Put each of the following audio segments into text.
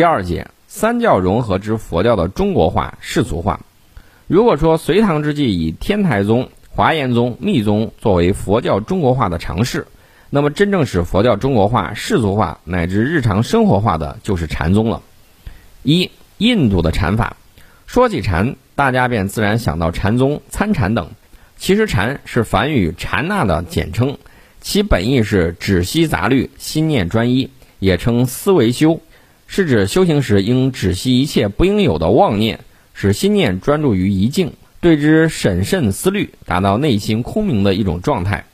第二节，三教融合之佛教的中国化、世俗化。如果说隋唐之际以天台宗、华严宗、密宗作为佛教中国化的尝试，那么真正使佛教中国化、世俗化乃至日常生活化的就是禅宗了。一、印度的禅法。说起禅，大家便自然想到禅宗、参禅等。其实禅是梵语禅那的简称，其本意是止息杂虑，心念专一，也称思维修，是指修行时应止息一切不应有的妄念。使心念专注于一境，对之审慎思虑，达到内心空明的一种状态。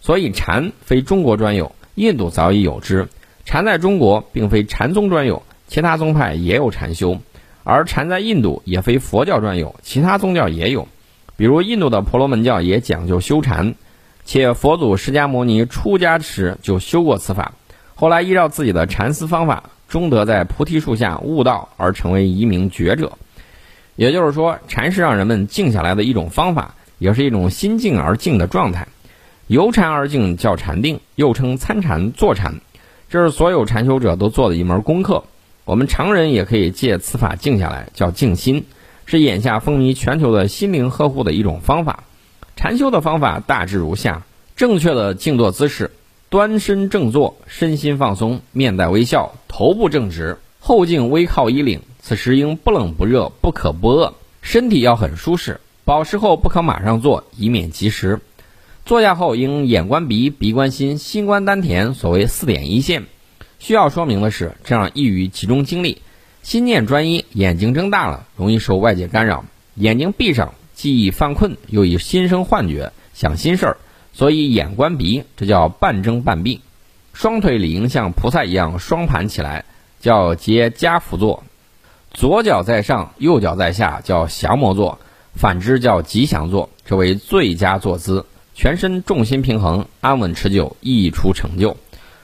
所以禅非中国专有，印度早已有之。禅在中国并非禅宗专有，其他宗派也有禅修；而禅在印度也非佛教专有，其他宗教也有。比如印度的婆罗门教也讲究修禅，且佛祖释迦牟尼出家时就修过此法，后来依照自己的禅思方法，终得在菩提树下悟道而成为一名觉者。也就是说，禅是让人们静下来的一种方法，也是一种心静而静的状态。由禅而静叫禅定，又称参禅、坐禅，这是所有禅修者都做的一门功课。我们常人也可以借此法静下来，叫静心，是眼下风靡全球的心灵呵护的一种方法。禅修的方法大致如下：正确的静坐姿势，端身正坐，身心放松，面带微笑，头部正直，后颈微靠衣领。此时应不冷不热，不渴不饿，身体要很舒适。饱食后不可马上坐，以免积食。坐下后应眼观鼻，鼻观心，心观丹田，所谓四点一线。需要说明的是，这样易于集中精力，心念专一，眼睛睁大了，容易受外界干扰；眼睛闭上，既易犯困，又易心生幻觉，想心事儿。所以眼观鼻，这叫半睁半闭。双腿理应像菩萨一样双盘起来，叫结跏趺坐。左脚在上，右脚在下，叫降魔坐；反之叫吉祥坐，这为最佳坐姿。全身重心平衡，安稳持久，易出成就。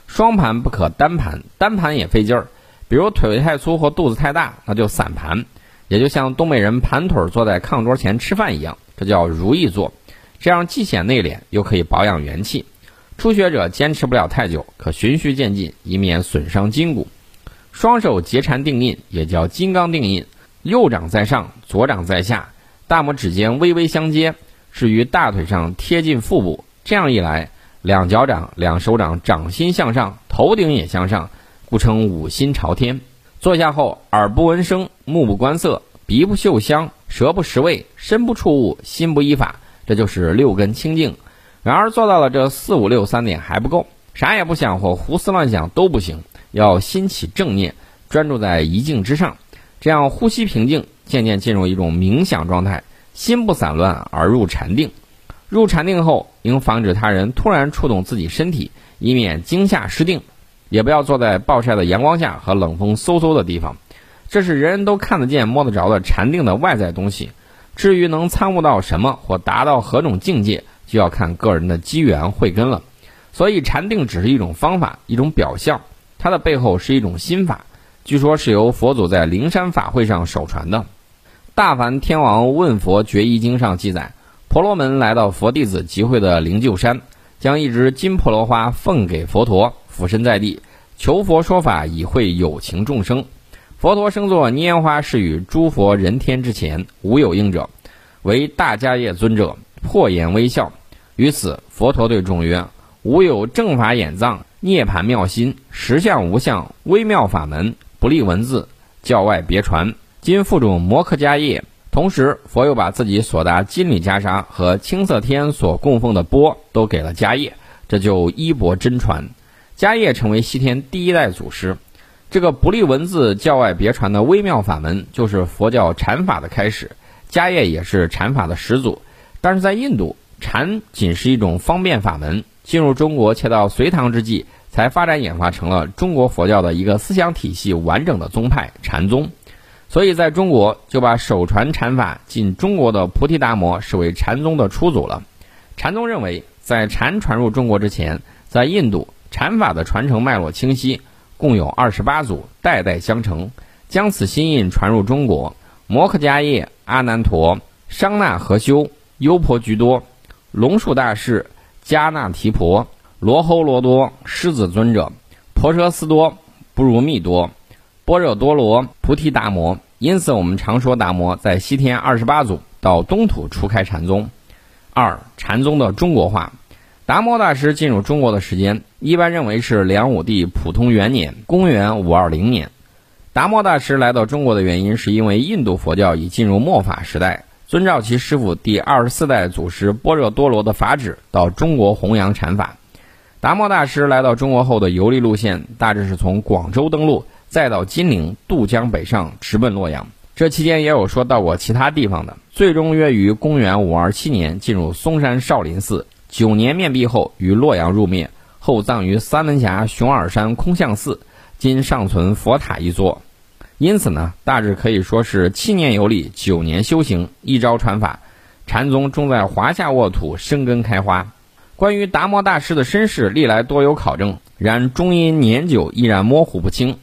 双盘不可单盘，单盘也费劲儿。比如腿太粗或肚子太大，那就散盘，也就像东北人盘腿坐在炕桌前吃饭一样，这叫如意坐。这样既显内敛，又可以保养元气。初学者坚持不了太久，可循序渐进，以免损伤筋骨。双手结禅定印，也叫金刚定印。右掌在上，左掌在下，大拇指尖微微相接，置于大腿上贴近腹部。这样一来，两脚掌、两手掌掌心向上，头顶也向上，故称五心朝天。坐下后，耳不闻声，目不观色，鼻不嗅香，舌不食味，身不触物，心不依法，这就是六根清净。然而做到了这四五六三点还不够，啥也不想或胡思乱想都不行。要心起正念，专注在一境之上，这样呼吸平静，渐渐进入一种冥想状态，心不散乱而入禅定。入禅定后，应防止他人突然触动自己身体，以免惊吓失定。也不要坐在暴晒的阳光下和冷风嗖嗖的地方，这是人人都看得见、摸得着的禅定的外在东西。至于能参悟到什么或达到何种境界，就要看个人的机缘慧根了。所以，禅定只是一种方法，一种表象。它的背后是一种心法，据说是由佛祖在灵山法会上首传的。《大梵天王问佛决一经》上记载，婆罗门来到佛弟子集会的灵鹫山，将一只金婆罗花奉给佛陀，俯身在地，求佛说法以会有情众生。佛陀生作拈花示与诸佛人天之前，无有应者，唯大迦叶尊者破颜微笑。于此，佛陀对众曰：“吾有正法眼藏。”涅盘妙心，实相无相，微妙法门，不立文字，教外别传。今复种摩诃迦叶，同时佛又把自己所达金缕袈裟和青色天所供奉的钵都给了迦叶，这就衣钵真传。迦叶成为西天第一代祖师。这个不立文字，教外别传的微妙法门，就是佛教禅法的开始。迦叶也是禅法的始祖，但是在印度，禅仅是一种方便法门。进入中国，且到隋唐之际，才发展演化成了中国佛教的一个思想体系完整的宗派禅宗。所以，在中国就把首传禅法进中国的菩提达摩视为禅宗的初祖了。禅宗认为，在禅传入中国之前，在印度禅法的传承脉络清晰，共有二十八祖，代代相承，将此心印传入中国。摩诃迦叶、阿难陀、商那和修、优婆居多、龙树大士。迦那提婆、罗睺罗多、狮子尊者、婆舍斯多、不如密多、般若多罗、菩提达摩，因此我们常说达摩在西天二十八祖到东土初开禅宗。二、禅宗的中国化，达摩大师进入中国的时间，一般认为是梁武帝普通元年（公元五二零年）。达摩大师来到中国的原因，是因为印度佛教已进入末法时代，遵照其师傅第二十四代祖师般若多罗的法旨，到中国弘扬禅法。达摩大师来到中国后的游历路线，大致是从广州登陆，再到金陵渡江北上，直奔洛阳。这期间也有说到过其他地方的。最终约于公元五二七年进入嵩山少林寺，九年面壁后于洛阳入灭，后葬于三门峡熊耳山空相寺，今尚存佛塔一座。因此呢，大致可以说是七年游历，九年修行，一朝传法，禅宗终在华夏沃土生根开花。关于达摩大师的身世，历来多有考证，然终因年久依然模糊不清。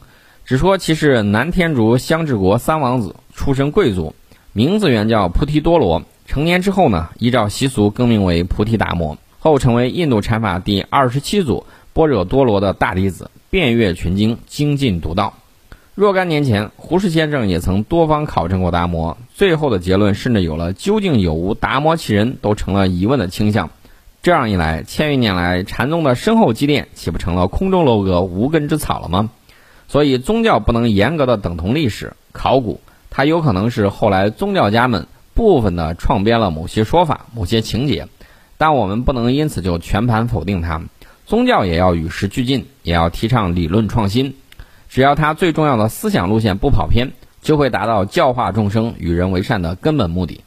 只说其是南天竺香治国三王子，出身贵族，名字原叫菩提多罗。成年之后呢，依照习俗更名为菩提达摩，后成为印度禅法第二十七祖般若多罗的大弟子，遍阅群经，精进独道。若干年前，胡适先生也曾多方考证过达摩，最后的结论甚至有了究竟有无达摩其人都成了疑问的倾向。这样一来，千余年来禅宗的深厚积淀，岂不成了空中楼阁、无根之草了吗？所以，宗教不能严格的等同历史、考古，它有可能是后来宗教家们部分的创编了某些说法、某些情节，但我们不能因此就全盘否定它。宗教也要与时俱进，也要提倡理论创新，只要他最重要的思想路线不跑偏，就会达到教化众生、与人为善的根本目的。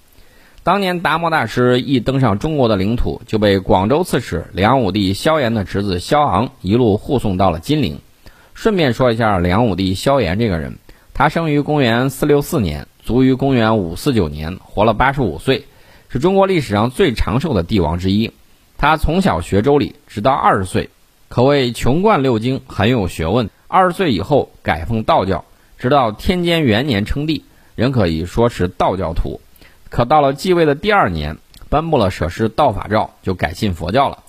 当年达摩大师一登上中国的领土，就被广州刺史梁武帝萧炎的侄子萧昂一路护送到了金陵。顺便说一下，梁武帝萧炎这个人，他生于公元四六四年，卒于公元五四九年，活了八十五岁，是中国历史上最长寿的帝王之一。他从小学周礼，直到二十岁，可谓穷贯六经，很有学问。二十岁以后改奉道教，直到天监元年称帝，仍可以说是道教徒。可到了继位的第二年，颁布了舍施道法诏，就改信佛教了。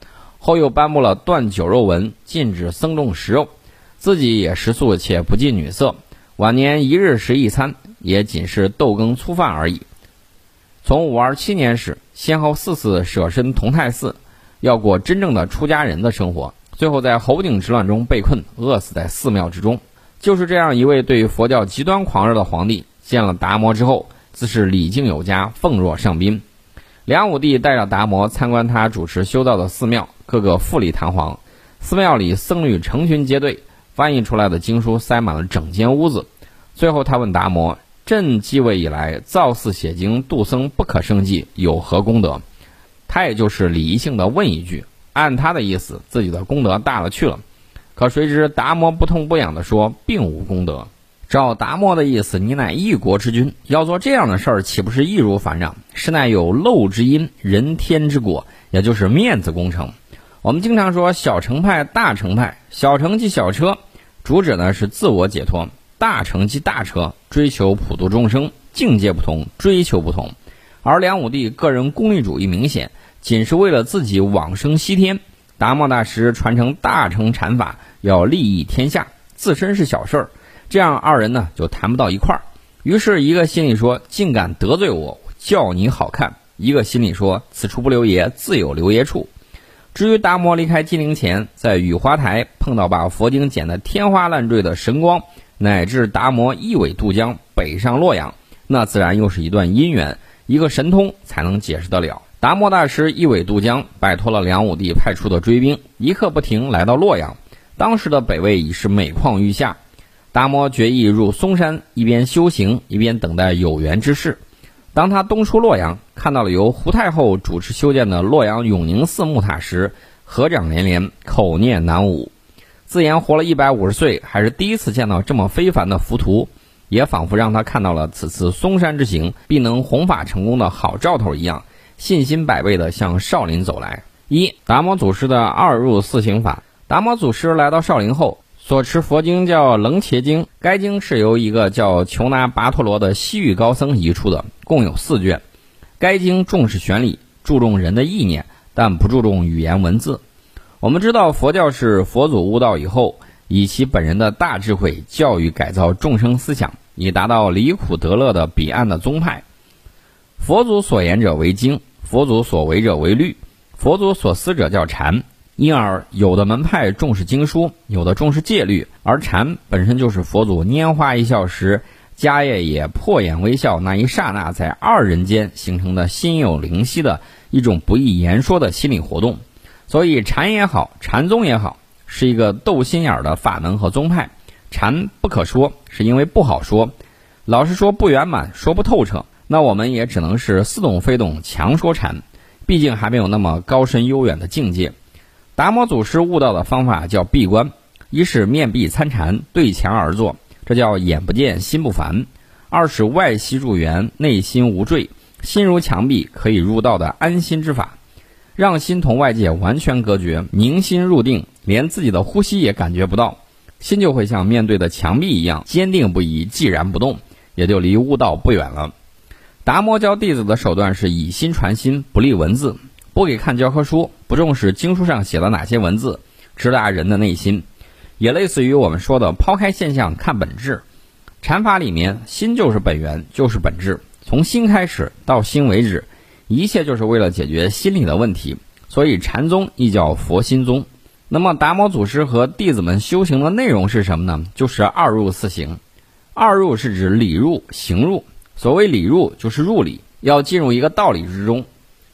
后又颁布了断酒肉文，禁止僧众食肉，自己也食素且不近女色。晚年一日食一餐，也仅是豆羹粗饭而已。从五二七年始，先后四次舍身同泰寺，要过真正的出家人的生活。最后在侯景之乱中被困，饿死在寺庙之中。就是这样一位对佛教极端狂热的皇帝，见了达摩之后。自是礼敬有加，奉若上宾。梁武帝带着达摩参观他主持修造的寺庙，个个富丽堂皇。寺庙里僧侣成群结队，翻译出来的经书塞满了整间屋子。最后他问达摩：“朕继位以来，造寺写经度僧不可胜计，有何功德？”他也就是礼仪性的问一句，按他的意思，自己的功德大了去了。可谁知达摩不痛不痒地说：“并无功德。”照达摩的意思，你乃一国之君，要做这样的事儿，岂不是易如反掌？实乃有漏之因，人天之果，也就是面子工程。我们经常说小乘派、大乘派，小乘即小车，主旨呢是自我解脱；大乘即大车，追求普度众生。境界不同，追求不同。而梁武帝个人功利主义明显，仅是为了自己往生西天。达摩大师传承大乘禅法，要利益天下，自身是小事儿。这样二人呢就谈不到一块儿，于是一个心里说竟敢得罪我，叫你好看；一个心里说此处不留爷，自有留爷处。至于达摩离开金陵前，在雨花台碰到把佛经剪得天花乱坠的神光，乃至达摩一苇渡江北上洛阳，那自然又是一段姻缘，一个神通才能解释得了。达摩大师一苇渡江，摆脱了梁武帝派出的追兵，一刻不停来到洛阳。当时的北魏已是每况愈下。达摩决意入嵩山，一边修行，一边等待有缘之事。当他东出洛阳，看到了由胡太后主持修建的洛阳永宁寺木塔时，合掌连连，口念南无，自言活了一百五十岁，还是第一次见到这么非凡的浮屠，也仿佛让他看到了此次嵩山之行必能弘法成功的好兆头一样，信心百倍地向少林走来。一达摩祖师的二入四行法。达摩祖师来到少林后。所持佛经叫《楞伽经》，该经是由一个叫求那跋陀罗的西域高僧译出的，共有四卷。该经重视玄理，注重人的意念，但不注重语言文字。我们知道佛教是佛祖悟道以后，以其本人的大智慧教育改造众生思想，以达到离苦得乐的彼岸的宗派。佛祖所言者为经，佛祖所为者为律，佛祖所思者叫禅。因而，有的门派重视经书，有的重视戒律，而禅本身就是佛祖拈花一笑时，迦叶也破眼微笑那一刹那，在二人间形成的心有灵犀的一种不易言说的心理活动。所以，禅也好，禅宗也好，是一个斗心眼的法门和宗派。禅不可说，是因为不好说，老是说不圆满，说不透彻，那我们也只能是似懂非懂，强说禅。毕竟还没有那么高深悠远的境界。达摩祖师悟道的方法叫闭关，一是面壁参禅，对墙而坐，这叫眼不见心不烦；二是外息入缘，内心无坠，心如墙壁，可以入道的安心之法，让心同外界完全隔绝，凝心入定，连自己的呼吸也感觉不到，心就会像面对的墙壁一样坚定不移，寂然不动，也就离悟道不远了。达摩教弟子的手段是以心传心，不立文字。不给看教科书，不重视经书上写的哪些文字，直达人的内心，也类似于我们说的抛开现象看本质。禅法里面，心就是本源，就是本质，从心开始到心为止，一切就是为了解决心理的问题。所以禅宗亦叫佛心宗。那么达摩祖师和弟子们修行的内容是什么呢？就是二入四行。二入是指理入、行入。所谓理入，就是入理，要进入一个道理之中。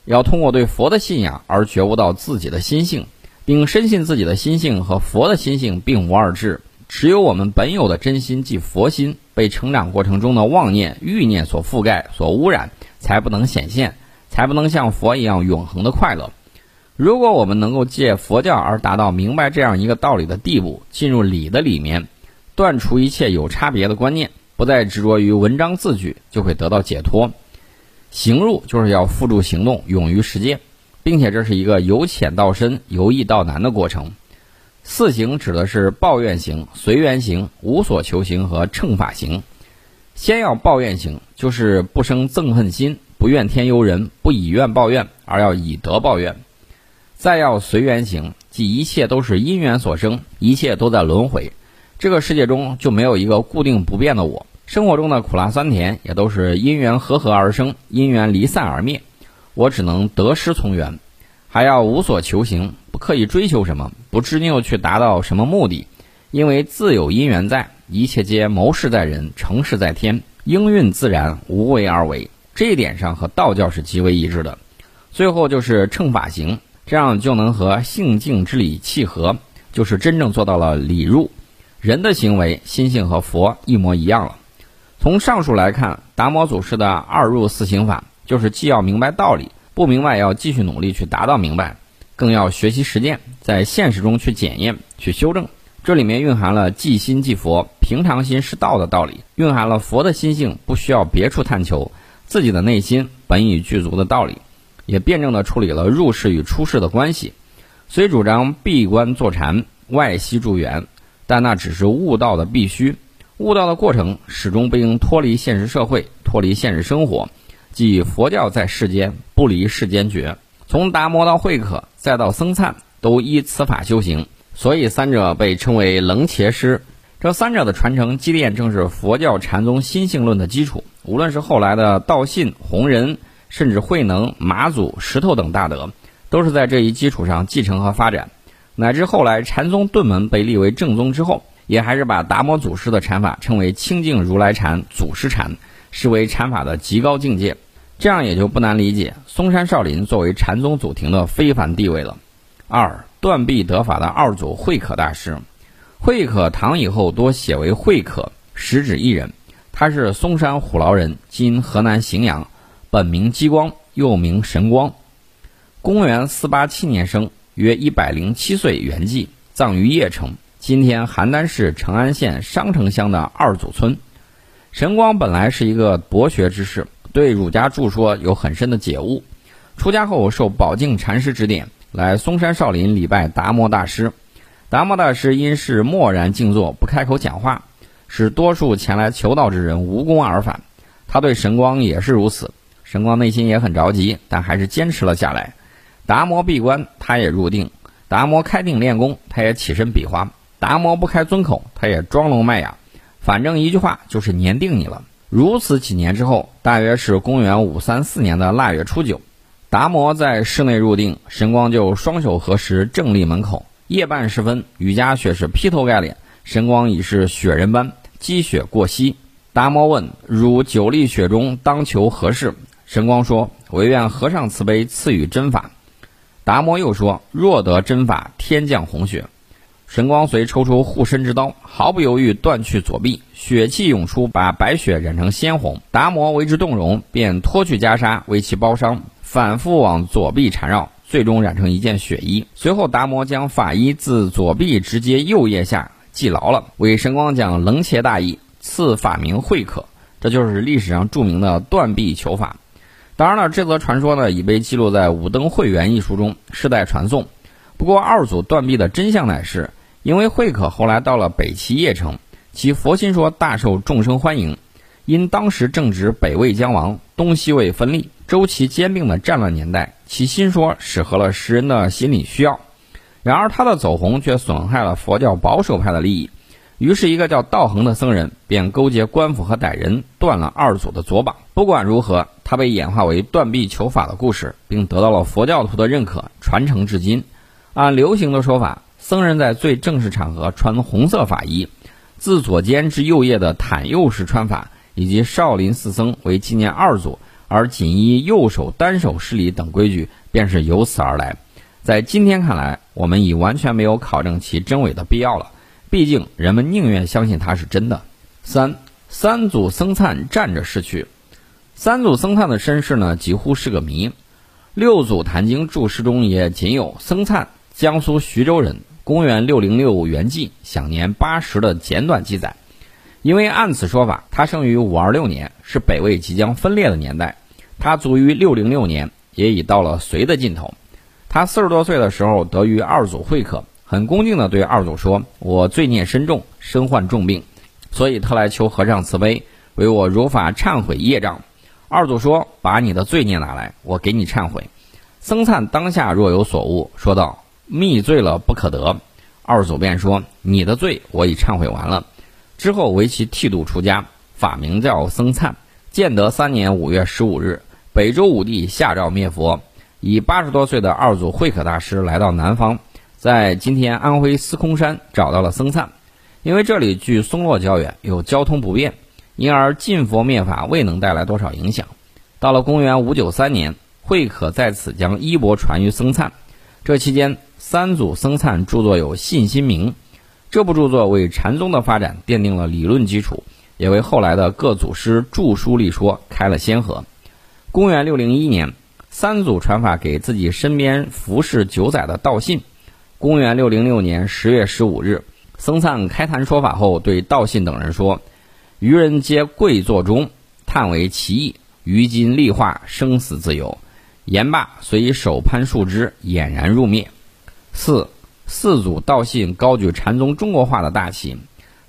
要通过对佛的信仰而觉悟到自己的心性，并深信自己的心性和佛的心性并无二致。只有我们本有的真心，即佛心，被成长过程中的妄念、欲念所覆盖、所污染，才不能显现，才不能像佛一样永恒的快乐。如果我们能够借佛教而达到明白这样一个道理的地步，进入理的里面，断除一切有差别的观念，不再执着于文章字句，就会得到解脱。行入就是要付诸行动，勇于实践，并且这是一个由浅到深、由易到难的过程。四行指的是抱怨行、随缘行、无所求行和乘法行。先要抱怨行，就是不生憎恨心，不怨天尤人，不以怨报怨，而要以德报怨。再要随缘行，即一切都是因缘所生，一切都在轮回，这个世界中就没有一个固定不变的我。生活中的苦辣酸甜也都是因缘合合而生，因缘离散而灭。我只能得失从缘，还要无所求行，不刻意追求什么，不执拗去达到什么目的，因为自有因缘在，一切皆谋事在人，成事在天，应运自然，无为而为。这一点上和道教是极为一致的。最后就是乘法行，这样就能和性境之理契合，就是真正做到了理入。人的行为心性和佛一模一样了。从上述来看，达摩祖师的二入四行法，就是既要明白道理，不明白要继续努力去达到明白，更要学习实践，在现实中去检验、去修正。这里面蕴含了即心即佛、平常心是道的道理，蕴含了佛的心性不需要别处探求，自己的内心本已具足的道理，也辩证地处理了入世与出世的关系。虽主张闭关坐禅、外息助缘，但那只是悟道的必须。悟道的过程始终不应脱离现实社会，脱离现实生活，即佛教在世间不离世间觉。从达摩到慧可，再到僧璨，都依此法修行，所以三者被称为楞伽师。这三者的传承积淀，正是佛教禅宗心性论的基础。无论是后来的道信、弘仁，甚至慧能、马祖、石头等大德，都是在这一基础上继承和发展，乃至后来禅宗顿门被立为正宗之后。也还是把达摩祖师的禅法称为清净如来禅、祖师禅，视为禅法的极高境界。这样也就不难理解嵩山少林作为禅宗祖庭的非凡地位了。二断臂得法的二祖慧可大师，慧可唐以后多写为慧可，实指一人。他是嵩山虎牢人，今河南荥阳，本名激光，又名神光。公元四八七年生，约一百零七岁圆寂，葬于邺城。今天邯郸市成安县商城乡的二祖村，神光本来是一个博学之士，对儒家著说有很深的解悟。出家后受宝镜禅师指点，来嵩山少林礼拜达摩大师。达摩大师因是默然静坐，不开口讲话，使多数前来求道之人无功而返。他对神光也是如此，神光内心也很着急，但还是坚持了下来。达摩闭关，他也入定；达摩开定练功，他也起身比划。达摩不开尊口，他也装聋卖哑，反正一句话就是年定你了。如此几年之后，大约是公元五三四年的腊月初九，达摩在室内入定，神光就双手合十正立门口。夜半时分，雨夹雪是劈头盖脸，神光已是雪人般，积雪过膝。达摩问：“汝久立雪中，当求何事？”神光说：“唯愿和尚慈悲赐予真法。”达摩又说：“若得真法，天降红雪。”神光随抽出护身之刀，毫不犹豫断去左臂，血气涌出，把白雪染成鲜红。达摩为之动容，便脱去袈裟，为其包伤，反复往左臂缠绕，最终染成一件血衣。随后，达摩将法衣自左臂直接右腋下系牢了，为神光讲楞伽大义，赐法名慧可。这就是历史上著名的断臂求法。当然了，这则传说呢已被记录在《武灯会元》一书中，世代传颂。不过，二祖断臂的真相乃是。因为慧可后来到了北齐邺城，其佛心说大受众生欢迎。因当时正值北魏将亡，东西魏分立，周齐兼并的战乱年代，其心说适合了世人的心理需要。然而他的走红却损害了佛教保守派的利益。于是，一个叫道恒的僧人便勾结官府和歹人，断了二祖的左膀。不管如何，他被演化为断臂求法的故事，并得到了佛教徒的认可，传承至今。按流行的说法。僧人在最正式场合穿红色法衣，自左肩至右腋的袒右式穿法，以及少林寺僧为纪念二祖而仅依右手单手施礼等规矩，便是由此而来。在今天看来，我们已完全没有考证其真伪的必要了。毕竟人们宁愿相信它是真的。三三祖僧璨站着逝去，三祖僧璨的身世呢，几乎是个谜。六祖坛经注释中也仅有僧璨，江苏徐州人。公元六零六元纪，享年八十的简短记载，因为按此说法，他生于五二六年，是北魏即将分裂的年代。他卒于六零六年，也已到了隋的尽头。他四十多岁的时候，得于二祖会客，很恭敬地对二祖说：“我罪孽深重，身患重病，所以特来求和尚慈悲，为我如法忏悔业障。”二祖说：“把你的罪孽拿来，我给你忏悔。”僧璨当下若有所悟，说道。密罪了不可得，二祖便说：“你的罪我已忏悔完了。”之后为其剃度出家，法名叫僧璨。建德三年五月十五日，北周武帝下诏灭佛，以八十多岁的二祖慧可大师来到南方，在今天安徽司空山找到了僧璨。因为这里距松落较远，有交通不便，因而禁佛灭法未能带来多少影响。到了公元五九三年，慧可在此将衣钵传于僧璨。这期间，三祖僧璨著作有《信心铭》，这部著作为禅宗的发展奠定了理论基础，也为后来的各祖师著书立说开了先河。公元六零一年，三祖传法给自己身边服侍九载的道信。公元六零六年十月十五日，僧璨开坛说法后，对道信等人说：“愚人皆跪坐中，叹为其意。于今立化，生死自由。”言罢，随手攀树枝，俨然入灭。四四祖道信高举禅宗中国化的大旗，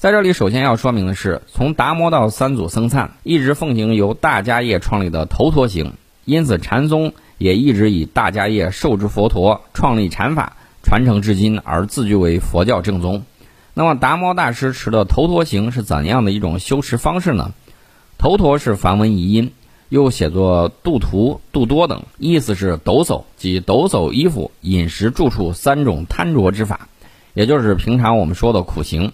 在这里首先要说明的是，从达摩到三祖僧璨，一直奉行由大迦叶创立的头陀行，因此禅宗也一直以大迦叶受之佛陀创立禅法，传承至今而自居为佛教正宗。那么达摩大师持的头陀行是怎样的一种修持方式呢？头陀是梵文译音。又写作度徒、度多等，意思是抖擞，即抖擞衣服、饮食、住处三种贪着之法，也就是平常我们说的苦行。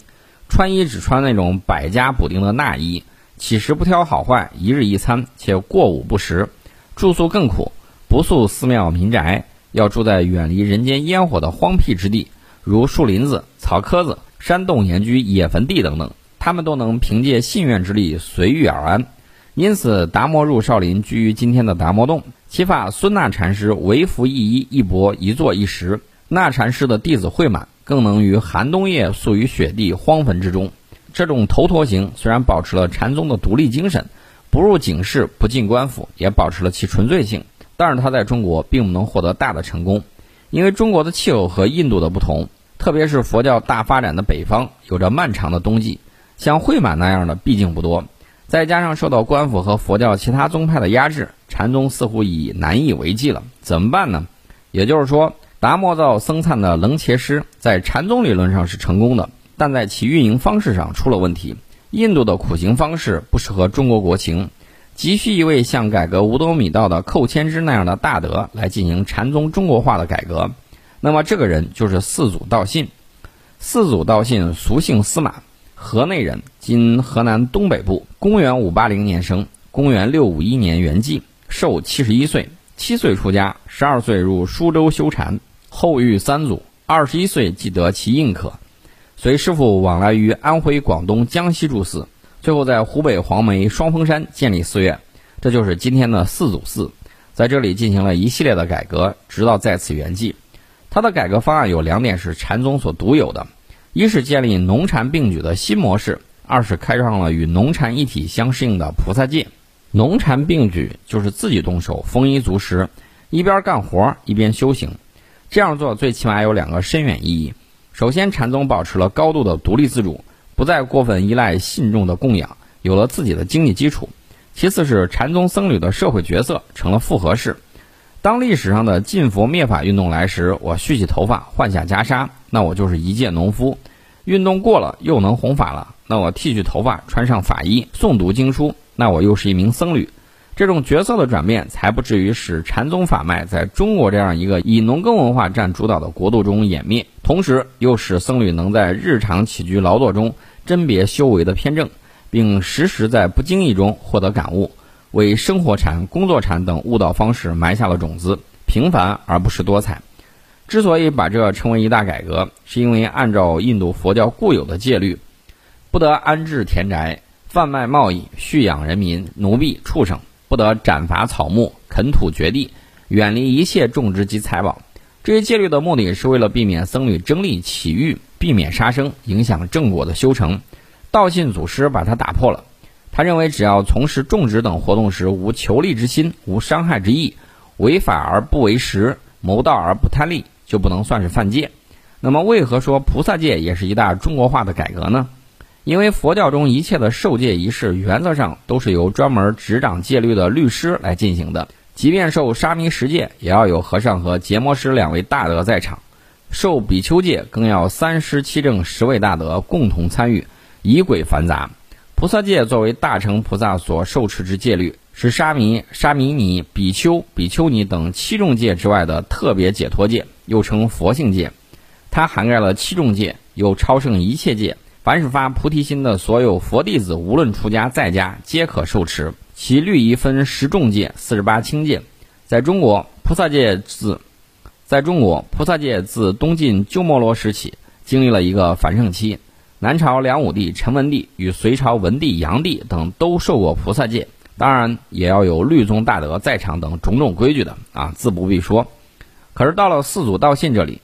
穿衣只穿那种百家补丁的衲衣，起食不挑好坏，一日一餐，且过午不食。住宿更苦，不宿寺庙民宅，要住在远离人间烟火的荒僻之地，如树林子、草棵子、山洞岩居、野坟地等等，他们都能凭借信愿之力随遇而安。因此，达摩入少林，居于今天的达摩洞。其法孙那禅师为服一衣一钵一坐一食。那禅师的弟子慧满更能于寒冬夜宿于雪地荒坟之中。这种头陀行虽然保持了禅宗的独立精神，不入警室，不进官府，也保持了其纯粹性，但是它在中国并不能获得大的成功，因为中国的气候和印度的不同，特别是佛教大发展的北方有着漫长的冬季，像慧满那样的毕竟不多。再加上受到官府和佛教其他宗派的压制，禅宗似乎已难以为继了。怎么办呢？也就是说，达摩造僧璨的楞伽师在禅宗理论上是成功的，但在其运营方式上出了问题。印度的苦行方式不适合中国国情，急需一位像改革五斗米道的寇谦之那样的大德来进行禅宗中国化的改革。那么这个人就是四祖道信。四祖道信俗姓司马，河内人，今河南东北部。公元五八零年生，公元六五一年圆寂，寿七十一岁。七岁出家，十二岁入苏州修禅，后遇三祖，二十一岁即得其印可。随师傅往来于安徽、广东、江西诸寺，最后在湖北黄梅双峰山建立寺院，这就是今天的四祖寺。在这里进行了一系列的改革，直到在此圆寂。他的改革方案有两点是禅宗所独有的：一是建立农禅并举的新模式；二是开创了与农禅一体相适应的菩萨戒。农禅并举就是自己动手，丰衣足食，一边干活一边修行。这样做最起码有两个深远意义。首先，禅宗保持了高度的独立自主，不再过分依赖信众的供养，有了自己的经济基础。其次是禅宗僧侣的社会角色成了复合式。当历史上的禁佛灭法运动来时，我蓄起头发，换下袈裟，那我就是一介农夫；运动过了，又能弘法了，那我剃去头发，穿上法衣，诵读经书，那我又是一名僧侣。这种角色的转变，才不至于使禅宗法脉在中国这样一个以农耕文化占主导的国度中湮灭，同时又使僧侣能在日常起居劳作中甄别修为的偏正，并时时在不经意中获得感悟，为生活禅、工作禅等悟道方式埋下了种子，平凡而不失多彩。之所以把这称为一大改革，是因为按照印度佛教固有的戒律，不得安置田宅、贩卖贸易、蓄养人民、奴婢、畜生。不得斩伐草木、垦土掘地，远离一切种植及财宝。这些戒律的目的是为了避免僧侣争利起欲，避免杀生，影响正果的修成。道信祖师把它打破了。他认为，只要从事种植等活动时无求利之心、无伤害之意，违法而不为实，谋道而不贪利，就不能算是犯戒。那么，为何说菩萨戒也是一大中国化的改革呢？因为佛教中一切的受戒仪式，原则上都是由专门执掌戒律的律师来进行的。即便受沙弥十戒，也要有和尚和结摩师两位大德在场；受比丘戒，更要三师七正十位大德共同参与，仪轨繁杂。菩萨戒作为大乘菩萨所受持之戒律，是沙弥、沙弥尼、比丘、比丘尼等七众戒之外的特别解脱戒，又称佛性戒。它涵盖了七众戒，又超胜一切戒。凡是发菩提心的所有佛弟子，无论出家在家，皆可受持。其律仪分十重戒、四十八轻戒。在中国，菩萨戒自在中国菩萨戒自东晋鸠摩罗时起，经历了一个繁盛期。南朝梁武帝陈文帝与隋朝文帝杨帝等都受过菩萨戒，当然也要有律宗大德在场等种种规矩的啊，自不必说。可是到了四祖道信这里。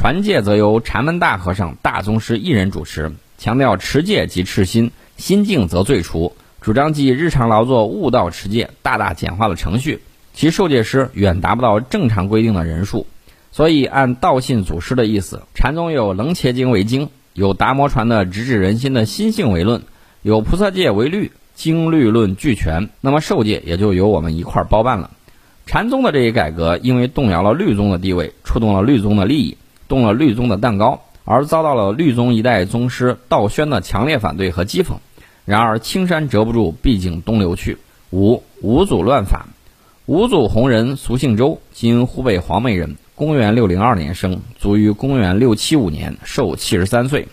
传戒则由禅门大和尚、大宗师一人主持，强调持戒即持心，心静则罪除。主张即日常劳作悟道持戒，大大简化了程序。其受戒师远达不到正常规定的人数，所以按道信祖师的意思，禅宗有楞伽经为经，有达摩传的直指人心的心性为论，有菩萨戒为律，经律论俱全。那么受戒也就由我们一块包办了。禅宗的这一改革，因为动摇了律宗的地位，触动了律宗的利益。动了律宗的蛋糕，而遭到了律宗一代宗师道宣的强烈反对和讥讽。然而青山遮不住，毕竟东流去。五五祖乱法，五祖弘仁，俗姓周，今湖北黄梅人，公元六零二年生，卒于公元六七五年，寿七十三岁。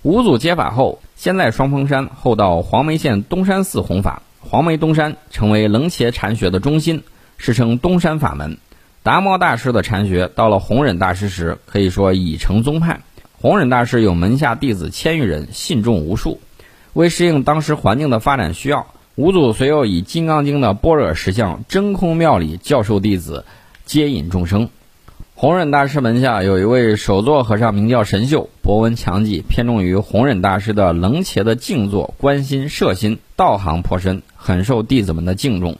五祖接法后，先在双峰山，后到黄梅县东山寺弘法，黄梅东山成为楞伽禅学的中心，世称东山法门。达摩大师的禅学到了弘忍大师时，可以说已成宗派。弘忍大师有门下弟子千余人，信众无数。为适应当时环境的发展需要，五祖随后以《金刚经》的般若实相真空妙理教授弟子，接引众生。弘忍大师门下有一位首座和尚，名叫神秀，博闻强记，偏重于弘忍大师的楞伽的静坐、观心、摄心，道行颇深，很受弟子们的敬重。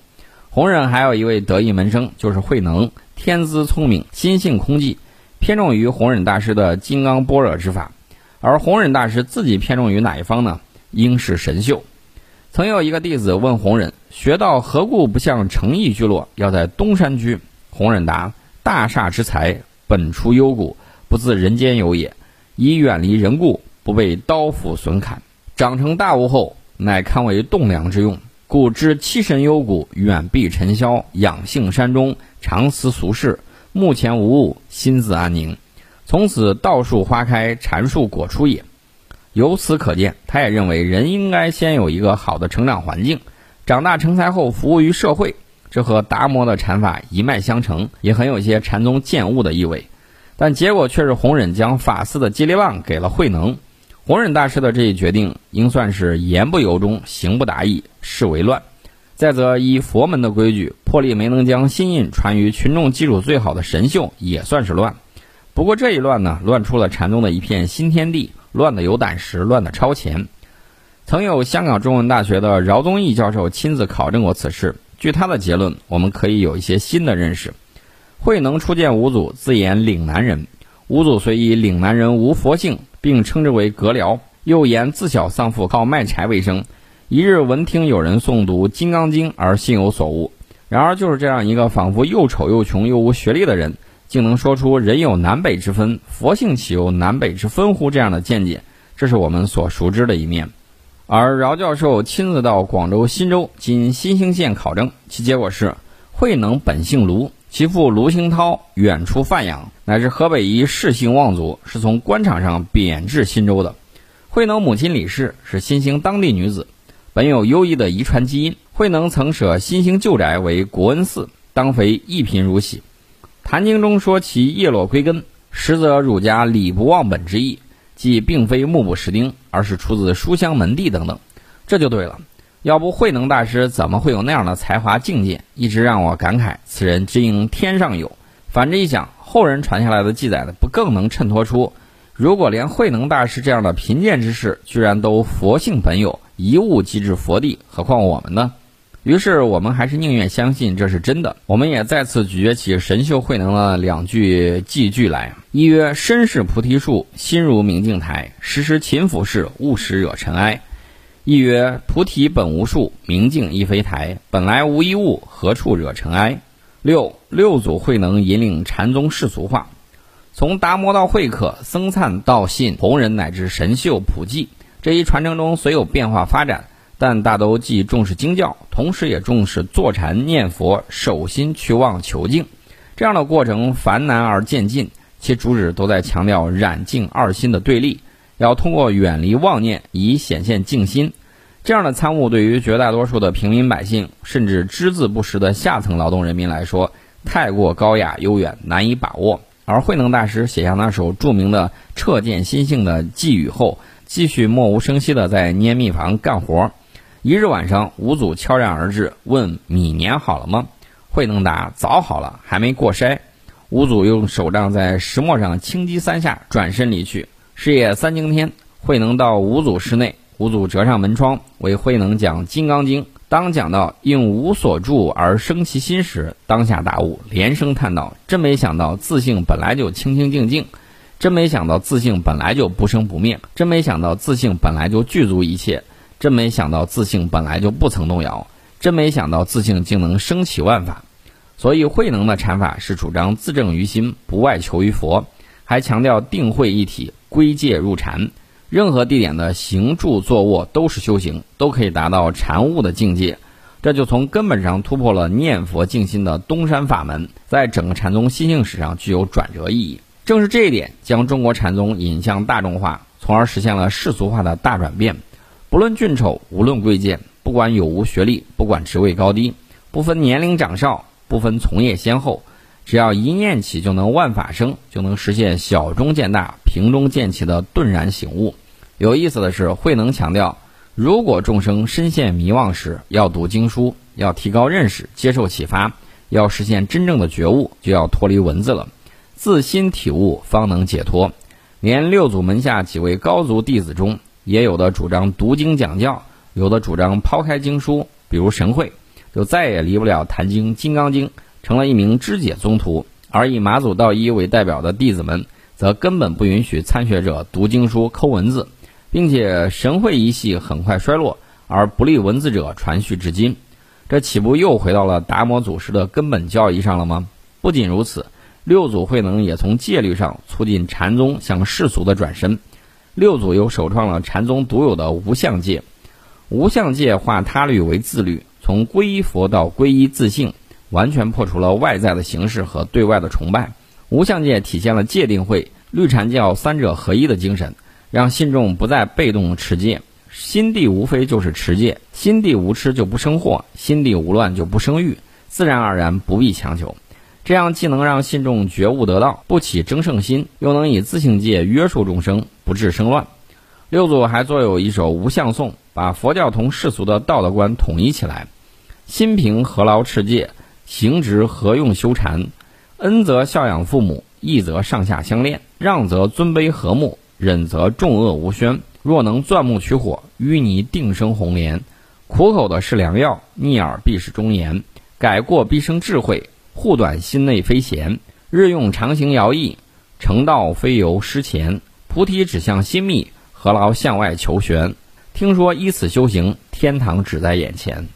弘忍还有一位得意门生，就是慧能。天资聪明，心性空寂，偏重于弘忍大师的金刚般若之法。而弘忍大师自己偏重于哪一方呢？应是神秀。曾有一个弟子问弘忍：“学道何故不向诚意聚落，要在东山居？”弘忍答：“大厦之财，本出幽谷，不自人间有也。以远离人故，不被刀斧损砍。长成大物后，乃堪为栋梁之用。故知七神幽谷，远避尘嚣，养性山中，常思俗事，目前无物，心自安宁。从此道树花开，禅树果出也。由此可见，他也认为人应该先有一个好的成长环境，长大成才后服务于社会。这和达摩的禅法一脉相承，也很有些禅宗见悟的意味。但结果却是弘忍将法寺的接力棒给了慧能。弘忍大师的这一决定，应算是言不由衷，行不达意，是为乱。再则依佛门的规矩，破例没能将心印传于群众基础最好的神秀，也算是乱。不过这一乱呢，乱出了禅宗的一片新天地。乱的有胆识，乱的超前。曾有香港中文大学的饶宗义教授亲自考证过此事。据他的结论，我们可以有一些新的认识。慧能初见五祖，自言岭南人。五祖虽以岭南人无佛性，并称之为獦獠，又言自小丧父，靠卖柴为生。一日闻听有人诵读《金刚经》，而心有所悟。然而，就是这样一个仿佛又丑又穷又无学历的人。竟能说出“人有南北之分，佛性岂有南北之分乎”这样的见解，这是我们所熟知的一面。而饶教授亲自到广州新州（今新兴县）考证，其结果是：慧能本姓卢，其父卢兴涛远出范阳，乃至河北一世姓望族，是从官场上贬至新州的。慧能母亲李氏是新兴当地女子，本有优异的遗传基因。慧能曾舍新兴旧宅为国恩寺，当非一贫如洗。《坛经》中说其叶落归根，实则儒家礼不忘本之意，即并非目不识丁，而是出自书香门第等等，这就对了。要不慧能大师怎么会有那样的才华境界？一直让我感慨，此人只应天上有。反之一想，后人传下来的记载的不更能衬托出，如果连慧能大师这样的贫贱之士，居然都佛性本有，一悟即至佛地，何况我们呢？于是我们还是宁愿相信这是真的。我们也再次咀嚼起神秀慧能的两句寄句来：一曰身是菩提树，心如明镜台，时时勤拂拭，勿使惹尘埃；一曰菩提本无树，明镜亦非台，本来无一物，何处惹尘埃？六六祖慧能引领禅宗世俗化，从达摩到慧可、僧璨到信弘忍乃至神秀、普济这一传承中，虽有变化发展。但大都既重视经教，同时也重视坐禅念佛、守心去妄求静，这样的过程繁难而渐进，其主旨都在强调染净二心的对立，要通过远离妄念以显现静心。这样的参悟对于绝大多数的平民百姓，甚至只字不识的下层劳动人民来说，太过高雅悠远，难以把握。而慧能大师写下那首著名的彻见心性的寄语后，继续默无声息地在捏蜜房干活。一日晚上，五祖悄然而至，问米碾好了吗？慧能答：早好了，还没过筛。五祖用手杖在石磨上轻击三下，转身离去。是夜三更天，慧能到五祖室内，五祖折上门窗，为慧能讲《金刚经》。当讲到应无所住而生其心时，当下大悟，连声叹道：“真没想到自性本来就清清净净，真没想到自性本来就不生不灭，真没想到自性本来就具足一切。”真没想到自性本来就不曾动摇，真没想到自性竟能升起万法。所以慧能的禅法是主张自证于心，不外求于佛，还强调定慧一体，归戒入禅。任何地点的行住坐卧都是修行，都可以达到禅悟的境界。这就从根本上突破了念佛静心的东山法门，在整个禅宗心性史上具有转折意义。正是这一点，将中国禅宗引向大众化，从而实现了世俗化的大转变。不论俊丑，无论贵贱，不管有无学历，不管职位高低，不分年龄长少，不分从业先后，只要一念起，就能万法生，就能实现小中见大、平中见起的顿然醒悟。有意思的是，慧能强调，如果众生深陷迷惘时，要读经书，要提高认识，接受启发，要实现真正的觉悟，就要脱离文字了，自心体悟，方能解脱。连六祖门下几位高足弟子中，也有的主张读经讲教，有的主张抛开经书，比如神会，就再也离不了《坛经》《金刚经》，成了一名肢解宗徒；而以马祖道一为代表的弟子们，则根本不允许参学者读经书抠文字，并且神会一系很快衰落，而不立文字者传续至今。这岂不又回到了达摩祖师的根本教义上了吗？不仅如此，六祖慧能也从戒律上促进禅宗向世俗的转身。六祖又首创了禅宗独有的无相戒。无相戒化他律为自律，从皈依佛到皈依自性，完全破除了外在的形式和对外的崇拜。无相戒体现了戒定慧、律禅教三者合一的精神，让信众不再被动持戒。心地无非就是持戒，心地无痴就不生祸，心地无乱就不生欲，自然而然不必强求。这样既能让信众觉悟得道，不起争胜心，又能以自性戒约束众生，不致生乱。六祖还作有一首无相颂，把佛教同世俗的道德观统一起来：心平何劳持戒，行直何用修禅？恩则孝养父母，义则上下相恋，让则尊卑和睦，忍则众恶无宣。若能钻木取火，淤泥定生红莲。苦口的是良药，逆耳必是忠言。改过必生智慧。护短心内非闲，日用常行遥逸，成道非由失前。菩提指向心密，何劳向外求玄？听说依此修行，天堂只在眼前。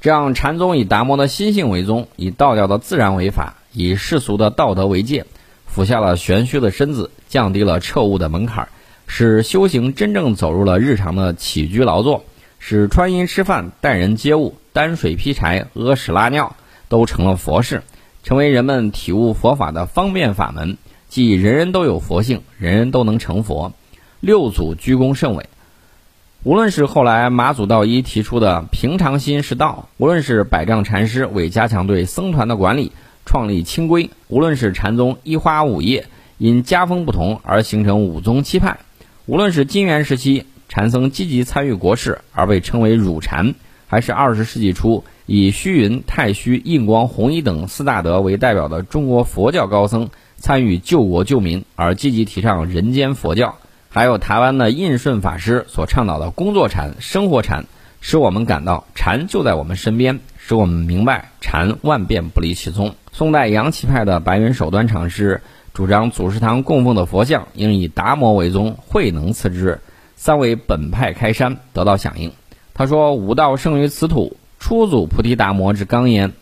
这样禅宗以达摩的心性为宗，以道教的自然为法，以世俗的道德为戒，俯下了玄虚的身子，降低了彻悟的门槛，使修行真正走入了日常的起居劳作，使穿衣吃饭、待人接物、担水劈柴、屙屎拉尿都成了佛事。成为人们体悟佛法的方便法门，即人人都有佛性，人人都能成佛。六祖居功甚伟，无论是后来马祖道一提出的平常心是道，无论是百丈禅师为加强对僧团的管理，创立清规，无论是禅宗一花五叶因家风不同而形成五宗七派，无论是金元时期禅僧积极参与国事而被称为儒禅，还是二十世纪初。以虚云、太虚、印光、弘一等四大德为代表的中国佛教高僧参与救国救民，而积极提倡人间佛教；还有台湾的印顺法师所倡导的工作禅、生活禅，使我们感到禅就在我们身边，使我们明白禅万变不离其宗。宋代杨岐派的白云守端禅师主张祖师堂供奉的佛像应以达摩为宗，慧能次之，三为本派开山，得到响应。他说：“武道生于此土。”初祖菩提达摩之纲言，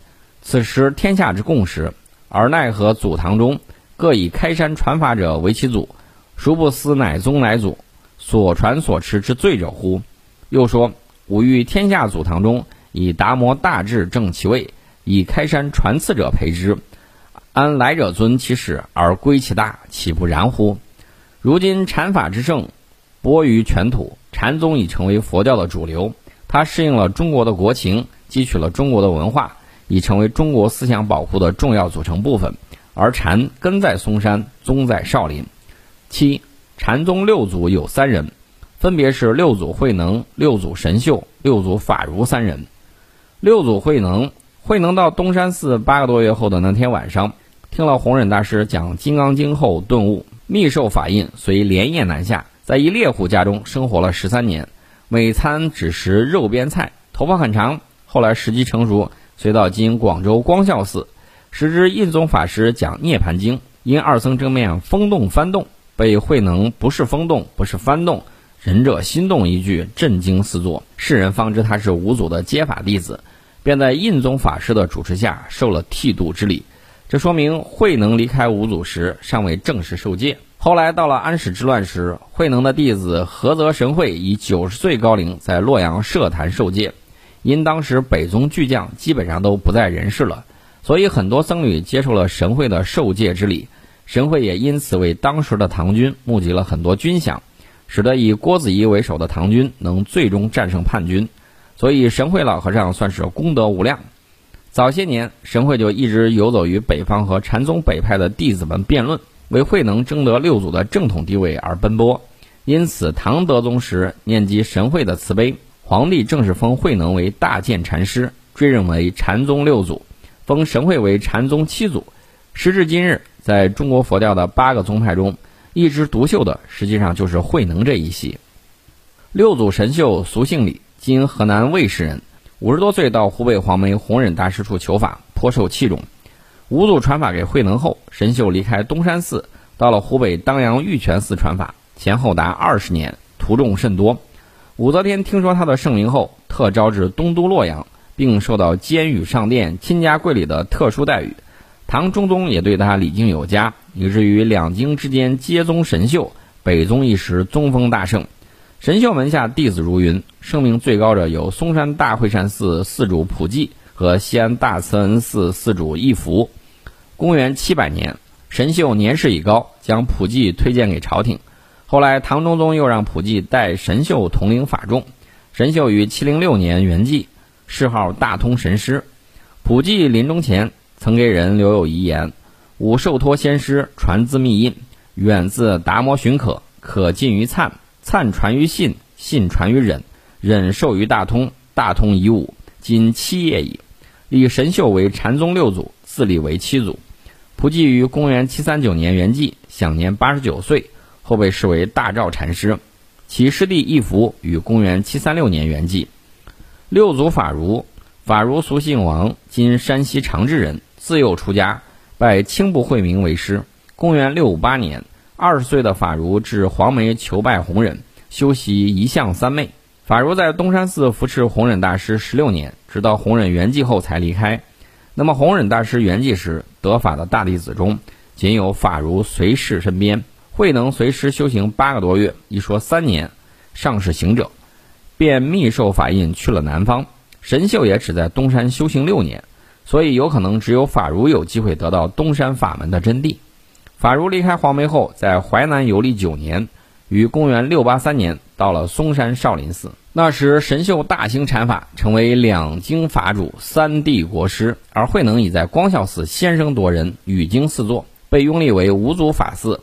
此时天下之共识，而奈何祖堂中各以开山传法者为其祖，殊不思乃宗乃祖所传所持之罪者乎？又说：吾欲天下祖堂中以达摩大智正其位，以开山传次者培之，安来者尊其始而归其大，岂不然乎？如今禅法之盛，播于全土，禅宗已成为佛教的主流。它适应了中国的国情，汲取了中国的文化，已成为中国思想保护的重要组成部分。而禅根在嵩山，宗在少林。七禅宗六祖有三人，分别是六祖慧能、六祖神秀、六祖法如三人。六祖慧能，慧能到东山寺八个多月后的那天晚上，听了弘忍大师讲《金刚经》后顿悟，密受法印，随连夜南下，在一猎户家中生活了十三年。每餐只食肉边菜，头发很长。后来时机成熟，随到今广州光孝寺，时之印宗法师讲《涅盘经》，因二僧正面风动翻动，被慧能不是风动，不是翻动，仁者心动一句震惊四座，世人方知他是五祖的接法弟子，便在印宗法师的主持下受了剃度之礼。这说明慧能离开五祖时尚未正式受戒。后来到了安史之乱时，慧能的弟子菏泽神会以九十岁高龄在洛阳设坛受戒。因当时北宗巨匠基本上都不在人世了，所以很多僧侣接受了神会的受戒之礼。神会也因此为当时的唐军募集了很多军饷，使得以郭子仪为首的唐军能最终战胜叛军。所以神会老和尚算是功德无量。早些年，神会就一直游走于北方和禅宗北派的弟子们辩论。为慧能争得六祖的正统地位而奔波，因此唐德宗时念及神会的慈悲，皇帝正式封慧能为大建禅师，追认为禅宗六祖，封神会为禅宗七祖。时至今日，在中国佛教的八个宗派中，一枝独秀的实际上就是慧能这一系。六祖神秀俗姓李，今河南卫氏人，五十多岁到湖北黄梅弘忍大师处求法，颇受器重。五祖传法给慧能后，神秀离开东山寺，到了湖北当阳玉泉寺传法，前后达二十年，徒众甚多。武则天听说他的盛名后，特招至东都洛阳，并受到监狱上殿、亲家贵礼的特殊待遇。唐中宗也对他礼敬有加，以至于两京之间接宗神秀，北宗一时宗风大盛。神秀门下弟子如云，声名最高者有嵩山大会善寺寺主普济和西安大慈恩寺寺主义福。公元七百年，神秀年事已高，将普济推荐给朝廷。后来唐中宗又让普济代神秀统领法众。神秀于七零六年圆寂，谥号大通神师。普济临终前曾给人留有遗言：“吾受托仙师，传自密印，远自达摩寻可，可近于灿。”灿传于信，信传于忍，忍授于大通，大通以武，今七业矣。立神秀为禅宗六祖，自立为七祖。普济于公元七三九年圆寂，享年八十九岁，后被视为大照禅师。其师弟义福于公元七三六年圆寂。六祖法如，法如俗姓王，今山西长治人，自幼出家，拜青布慧明为师。公元六五八年。二十岁的法如至黄梅求拜弘忍，修习一相三昧。法如在东山寺扶持弘忍大师十六年，直到弘忍圆寂后才离开。那么弘忍大师圆寂时，得法的大弟子中，仅有法如随侍身边，慧能随师修行八个多月，一说三年，尚是行者，便密授法印去了南方。神秀也只在东山修行六年，所以有可能只有法如有机会得到东山法门的真谛。法如离开黄梅后，在淮南游历九年，于公元六八三年到了嵩山少林寺。那时神秀大兴禅法，成为两经法主、三帝国师，而慧能已在光孝寺先声夺人，语经四座，被拥立为五祖法嗣。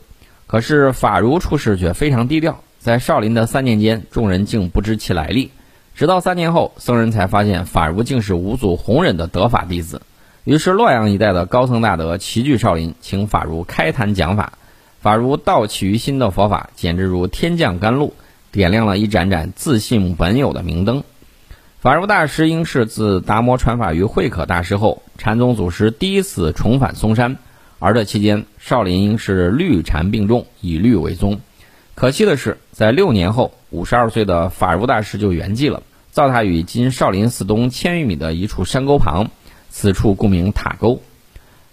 可是法如出世却非常低调，在少林的三年间，众人竟不知其来历。直到三年后，僧人才发现法如竟是五祖弘忍的得法弟子。于是，洛阳一带的高僧大德齐聚少林，请法如开坛讲法。法如道起于心的佛法，简直如天降甘露，点亮了一盏盏自信本有的明灯。法如大师应是自达摩传法于慧可大师后，禅宗祖师第一次重返嵩山，而这期间，少林应是律禅并重，以律为宗。可惜的是，在六年后，五十二岁的法如大师就圆寂了，造塔于今少林寺东千余米的一处山沟旁。此处故名塔沟，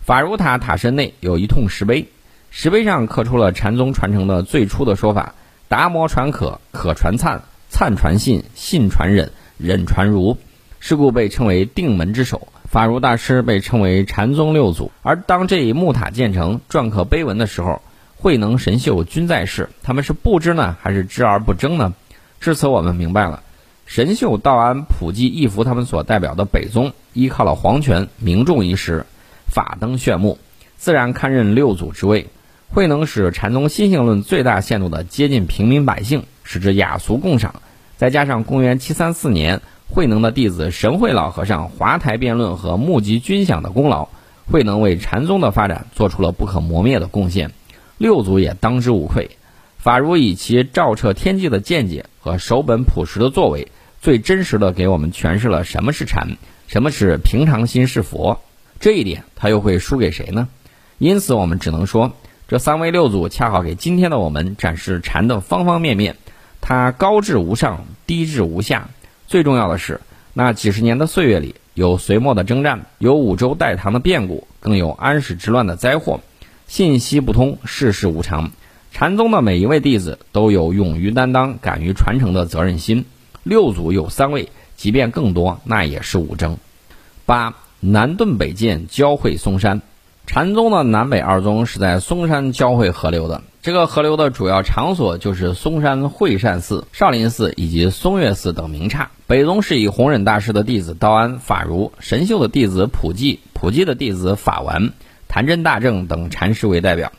法如塔塔身内有一通石碑，石碑上刻出了禅宗传承的最初的说法：达摩传可，可传灿，灿传信，信传忍，忍传如。是故被称为定门之首。法如大师被称为禅宗六祖。而当这一木塔建成、篆刻碑文的时候，慧能、神秀均在世。他们是不知呢，还是知而不争呢？至此，我们明白了。神秀、道安、普济、义福他们所代表的北宗，依靠了皇权、名众一时，法灯炫目，自然堪任六祖之位。慧能使禅宗心性论最大限度地接近平民百姓，使之雅俗共赏。再加上公元七三四年，慧能的弟子神会老和尚华台辩论和募集军饷的功劳，慧能为禅宗的发展做出了不可磨灭的贡献，六祖也当之无愧。法如以其照彻天际的见解和守本朴实的作为。最真实的给我们诠释了什么是禅，什么是平常心是佛，这一点他又会输给谁呢？因此，我们只能说，这三位六祖恰好给今天的我们展示禅的方方面面。它高至无上，低至无下。最重要的是，那几十年的岁月里，有隋末的征战，有五周代唐的变故，更有安史之乱的灾祸，信息不通，世事无常。禅宗的每一位弟子都有勇于担当、敢于传承的责任心。六祖有三位，即便更多，那也是五征。八南顿北渐，交汇嵩山。禅宗的南北二宗是在嵩山交汇河流的。这个河流的主要场所就是嵩山会善寺、少林寺以及嵩岳寺等名刹。北宗是以弘忍大师的弟子道安、法如、神秀的弟子普济、普济的弟子法完、谭真大正等禅师为代表。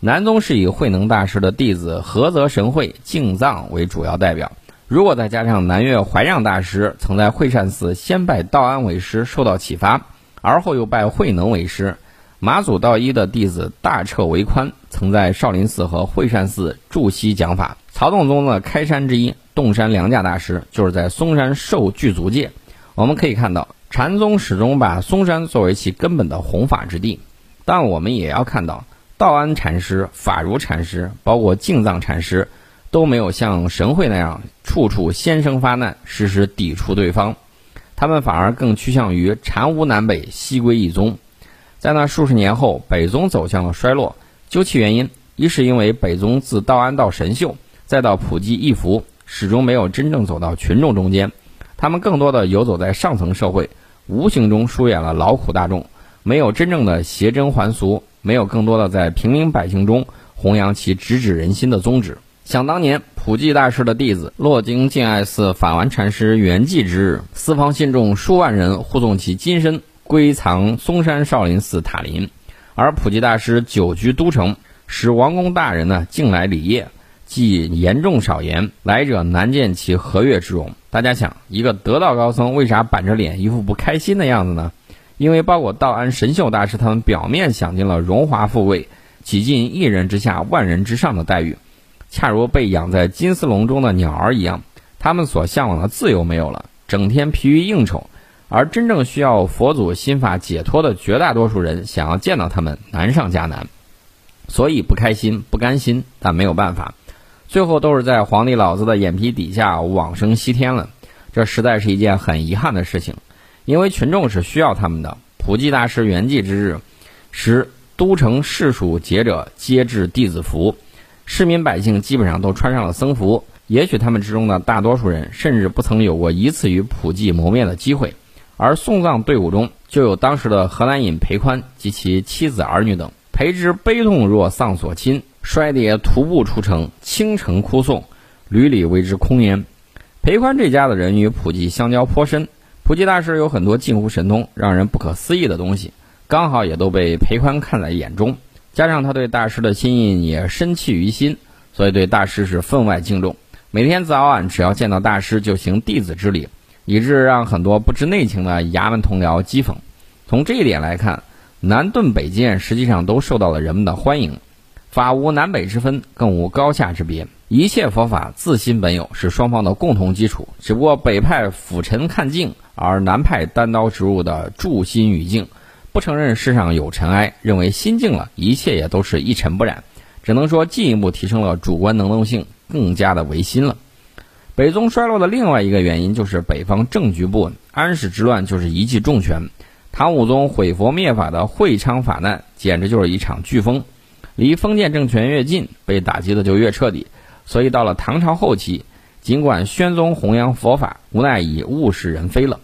南宗是以慧能大师的弟子菏泽神会、净藏为主要代表。如果再加上南岳怀让大师曾在惠善寺先拜道安为师，受到启发，而后又拜慧能为师；马祖道一的弟子大彻为宽曾在少林寺和惠善寺驻西讲法；曹洞宗的开山之一洞山良价大师就是在嵩山受具足戒。我们可以看到，禅宗始终把嵩山作为其根本的弘法之地，但我们也要看到，道安禅师、法如禅师，包括净藏禅师。都没有像神会那样处处先声发难，时时抵触对方，他们反而更趋向于禅无南北，西归一宗。在那数十年后，北宗走向了衰落，究其原因，一是因为北宗自道安到神秀，再到普济义福，始终没有真正走到群众中间，他们更多的游走在上层社会，无形中疏远了劳苦大众，没有真正的邪真还俗，没有更多的在平民百姓中弘扬其直指人心的宗旨。想当年，普济大师的弟子落经静爱寺法完禅师圆寂之日，四方信众数万人护送其金身归藏嵩山少林寺塔林，而普济大师久居都城，使王公大人呢进来礼谒，既严重少言，来者难见其和悦之容。大家想，一个得道高僧为啥板着脸一副不开心的样子呢？因为包括道安神秀大师他们表面享尽了荣华富贵，几近一人之下万人之上的待遇。恰如被养在金丝笼中的鸟儿一样，他们所向往的自由没有了，整天疲于应酬，而真正需要佛祖心法解脱的绝大多数人，想要见到他们难上加难，所以不开心、不甘心，但没有办法，最后都是在皇帝老子的眼皮底下往生西天了。这实在是一件很遗憾的事情，因为群众是需要他们的。普济大师圆寂之日，时都城士属节者皆置弟子服。市民百姓基本上都穿上了僧服，也许他们之中的大多数人甚至不曾有过一次与普济谋面的机会。而送葬队伍中就有当时的河南尹裴宽及其妻子儿女等，裴之悲痛若丧所亲，摔跌徒步出城，倾城哭送，屡屡为之空言。裴宽这家的人与普济相交颇深，普济大师有很多近乎神通、让人不可思议的东西，刚好也都被裴宽看在眼中。加上他对大师的心意也深契于心，所以对大师是分外敬重。每天早晚只要见到大师就行弟子之礼，以致让很多不知内情的衙门同僚讥讽。从这一点来看，南顿北渐实际上都受到了人们的欢迎。法无南北之分，更无高下之别，一切佛法自心本有，是双方的共同基础。只不过北派俯尘看境，而南派单刀直入的助心与静。不承认世上有尘埃，认为心静了，一切也都是一尘不染，只能说进一步提升了主观能动性，更加的唯心了。北宗衰落的另外一个原因就是北方政局不稳，安史之乱就是一记重拳，唐武宗毁佛灭法的会昌法难简直就是一场飓风，离封建政权越近，被打击的就越彻底。所以到了唐朝后期，尽管宣宗弘扬佛法，无奈已物是人非了，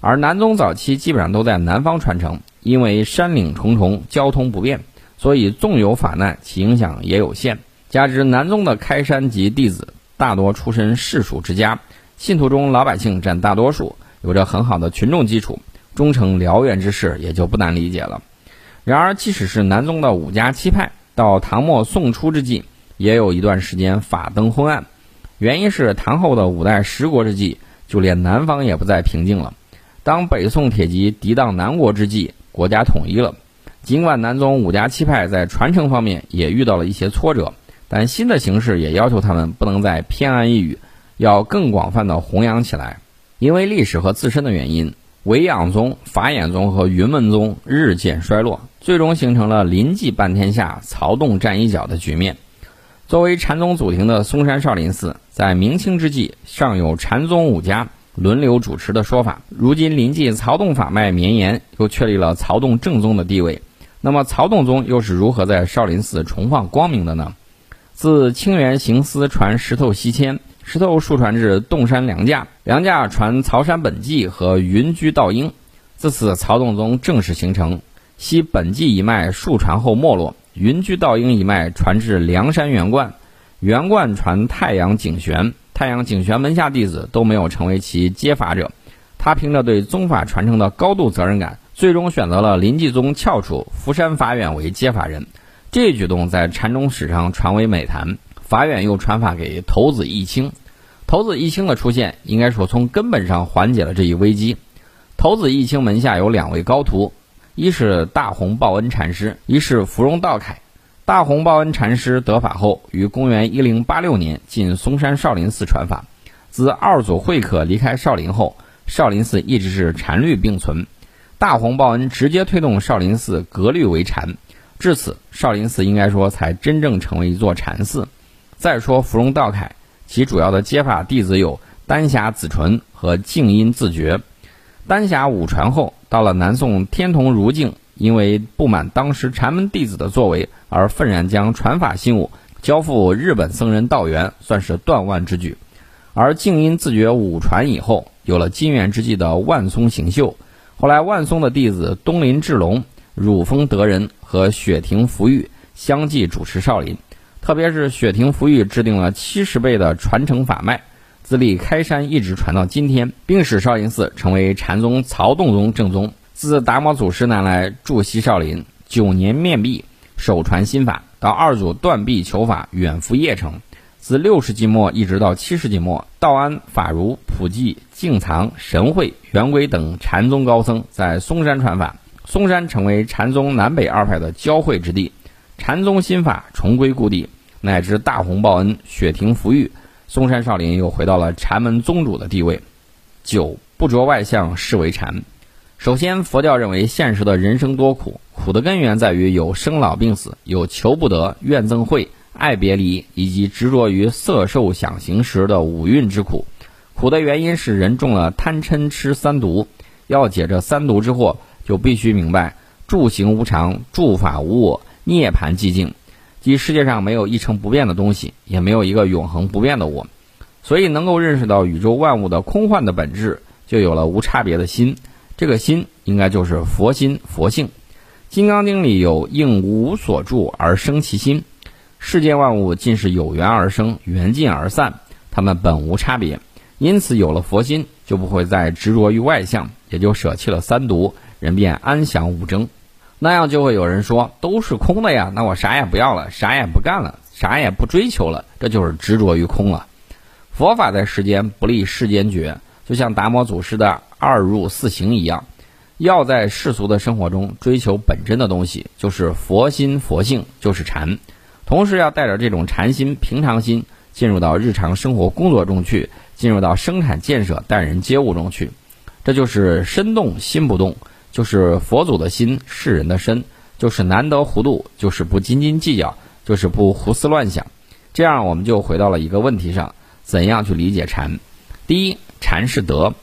而南宗早期基本上都在南方传承。因为山岭重重，交通不便，所以纵有法难，其影响也有限。加之南宗的开山及弟子大多出身士庶之家，信徒中老百姓占大多数，有着很好的群众基础，终成燎原之势也就不难理解了。然而，即使是南宗的五家七派，到唐末宋初之际，也有一段时间法灯昏暗。原因是唐后的五代十国之际，就连南方也不再平静了。当北宋铁骑抵挡南国之际，国家统一了，尽管南宗五家七派在传承方面也遇到了一些挫折，但新的形势也要求他们不能再偏安一隅，要更广泛的弘扬起来。因为历史和自身的原因，维养宗、法眼宗和云门宗日渐衰落，最终形成了临济半天下、曹洞占一角的局面。作为禅宗祖庭的嵩山少林寺，在明清之际尚有禅宗五家。轮流主持的说法，如今临近曹洞法脉绵延，又确立了曹洞正宗的地位。那么曹洞宗又是如何在少林寺重放光明的呢？自清源行思传石头西迁，石头数传至洞山梁架，梁架传曹山本纪和云居道英，自此曹洞宗正式形成。西本纪一脉数传后没落，云居道英一脉传至梁山元观，元观传太阳景玄。太阳景玄门下弟子都没有成为其接法者，他凭着对宗法传承的高度责任感，最终选择了临济宗翘楚福山法远为接法人。这一举动在禅宗史上传为美谈。法远又传法给头子义清，头子义清的出现，应该说从根本上缓解了这一危机。头子义清门下有两位高徒，一是大弘报恩禅师，一是芙蓉道凯。大弘报恩禅师得法后，于公元一零八六年进嵩山少林寺传法。自二祖慧可离开少林后，少林寺一直是禅律并存。大弘报恩直接推动少林寺格律为禅，至此少林寺应该说才真正成为一座禅寺。再说芙蓉道凯，其主要的接法弟子有丹霞子纯和静音自觉。丹霞五传后，到了南宋天童如镜，因为不满当时禅门弟子的作为。而愤然将传法信物交付日本僧人道元，算是断腕之举。而静音自觉武传以后，有了金元之际的万松行秀。后来万松的弟子东林智隆、汝峰德仁和雪庭福玉相继主持少林。特别是雪庭福玉制定了七十倍的传承法脉，自立开山一直传到今天，并使少林寺成为禅宗曹洞宗正宗。自达摩祖师南来驻西少林，九年面壁，首传心法，到二祖断臂求法，远赴邺城。自六世纪末一直到七世纪末，道安、法如、普济、净藏、神会、圆规等禅宗高僧在嵩山传法，嵩山成为禅宗南北二派的交汇之地，禅宗心法重归故地，乃至大红报恩、雪庭福玉，嵩山少林又回到了禅门宗主的地位。九不着外相是为禅。首先，佛教认为现实的人生多苦，苦的根源在于有生老病死，有求不得、怨憎会。爱别离以及执着于色受想行识的五蕴之苦，苦的原因是人中了贪嗔痴三毒。要解这三毒之祸，就必须明白住行无常，住法无我，涅槃寂静，即世界上没有一成不变的东西，也没有一个永恒不变的我。所以，能够认识到宇宙万物的空幻的本质，就有了无差别的心。这个心应该就是佛心、佛性。《金刚经》里有“应无所住而生其心”。世间万物尽是有缘而生，缘尽而散，它们本无差别。因此，有了佛心，就不会再执着于外相，也就舍弃了三毒，人便安详无争。那样就会有人说：“都是空的呀，那我啥也不要了，啥也不干了，啥也不追求了，这就是执着于空了。”佛法在世间不立世间觉，就像达摩祖师的二入四行一样，要在世俗的生活中追求本真的东西，就是佛心佛性，就是禅。同时要带着这种禅心、平常心进入到日常生活工作中去，进入到生产建设、待人接物中去，这就是身动心不动，就是佛祖的心，世人的身，就是难得糊涂，就是不斤斤计较，就是不胡思乱想。这样我们就回到了一个问题上：怎样去理解禅？第一，禅是德，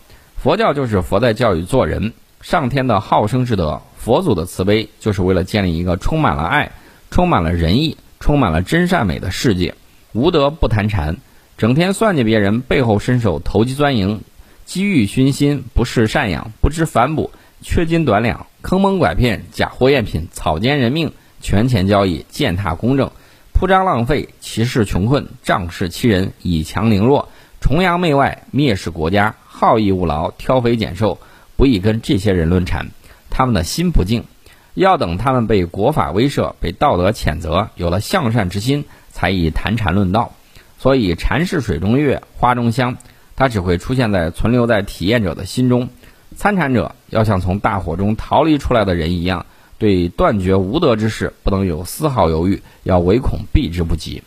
佛教就是佛在教育做人，上天的好生之德，佛祖的慈悲，就是为了建立一个充满了爱、充满了仁义。充满了真善美的世界，无德不谈禅，整天算计别人，背后伸手投机钻营，机遇熏心，不识赡养，不知反哺，缺斤短两，坑蒙拐骗，假货赝品，草菅人命，权钱交易，践踏公正，铺张浪费，歧视穷困，仗势欺人，以强凌弱，崇洋媚外，蔑视国家，好逸恶劳，挑肥拣瘦，不宜跟这些人论禅，他们的心不静。要等他们被国法威慑、被道德谴责，有了向善之心，才以谈禅论道。所以，禅是水中月、花中香，它只会出现在存留在体验者的心中。参禅者要像从大火中逃离出来的人一样，对断绝无德之事不能有丝毫犹豫，要唯恐避之不及。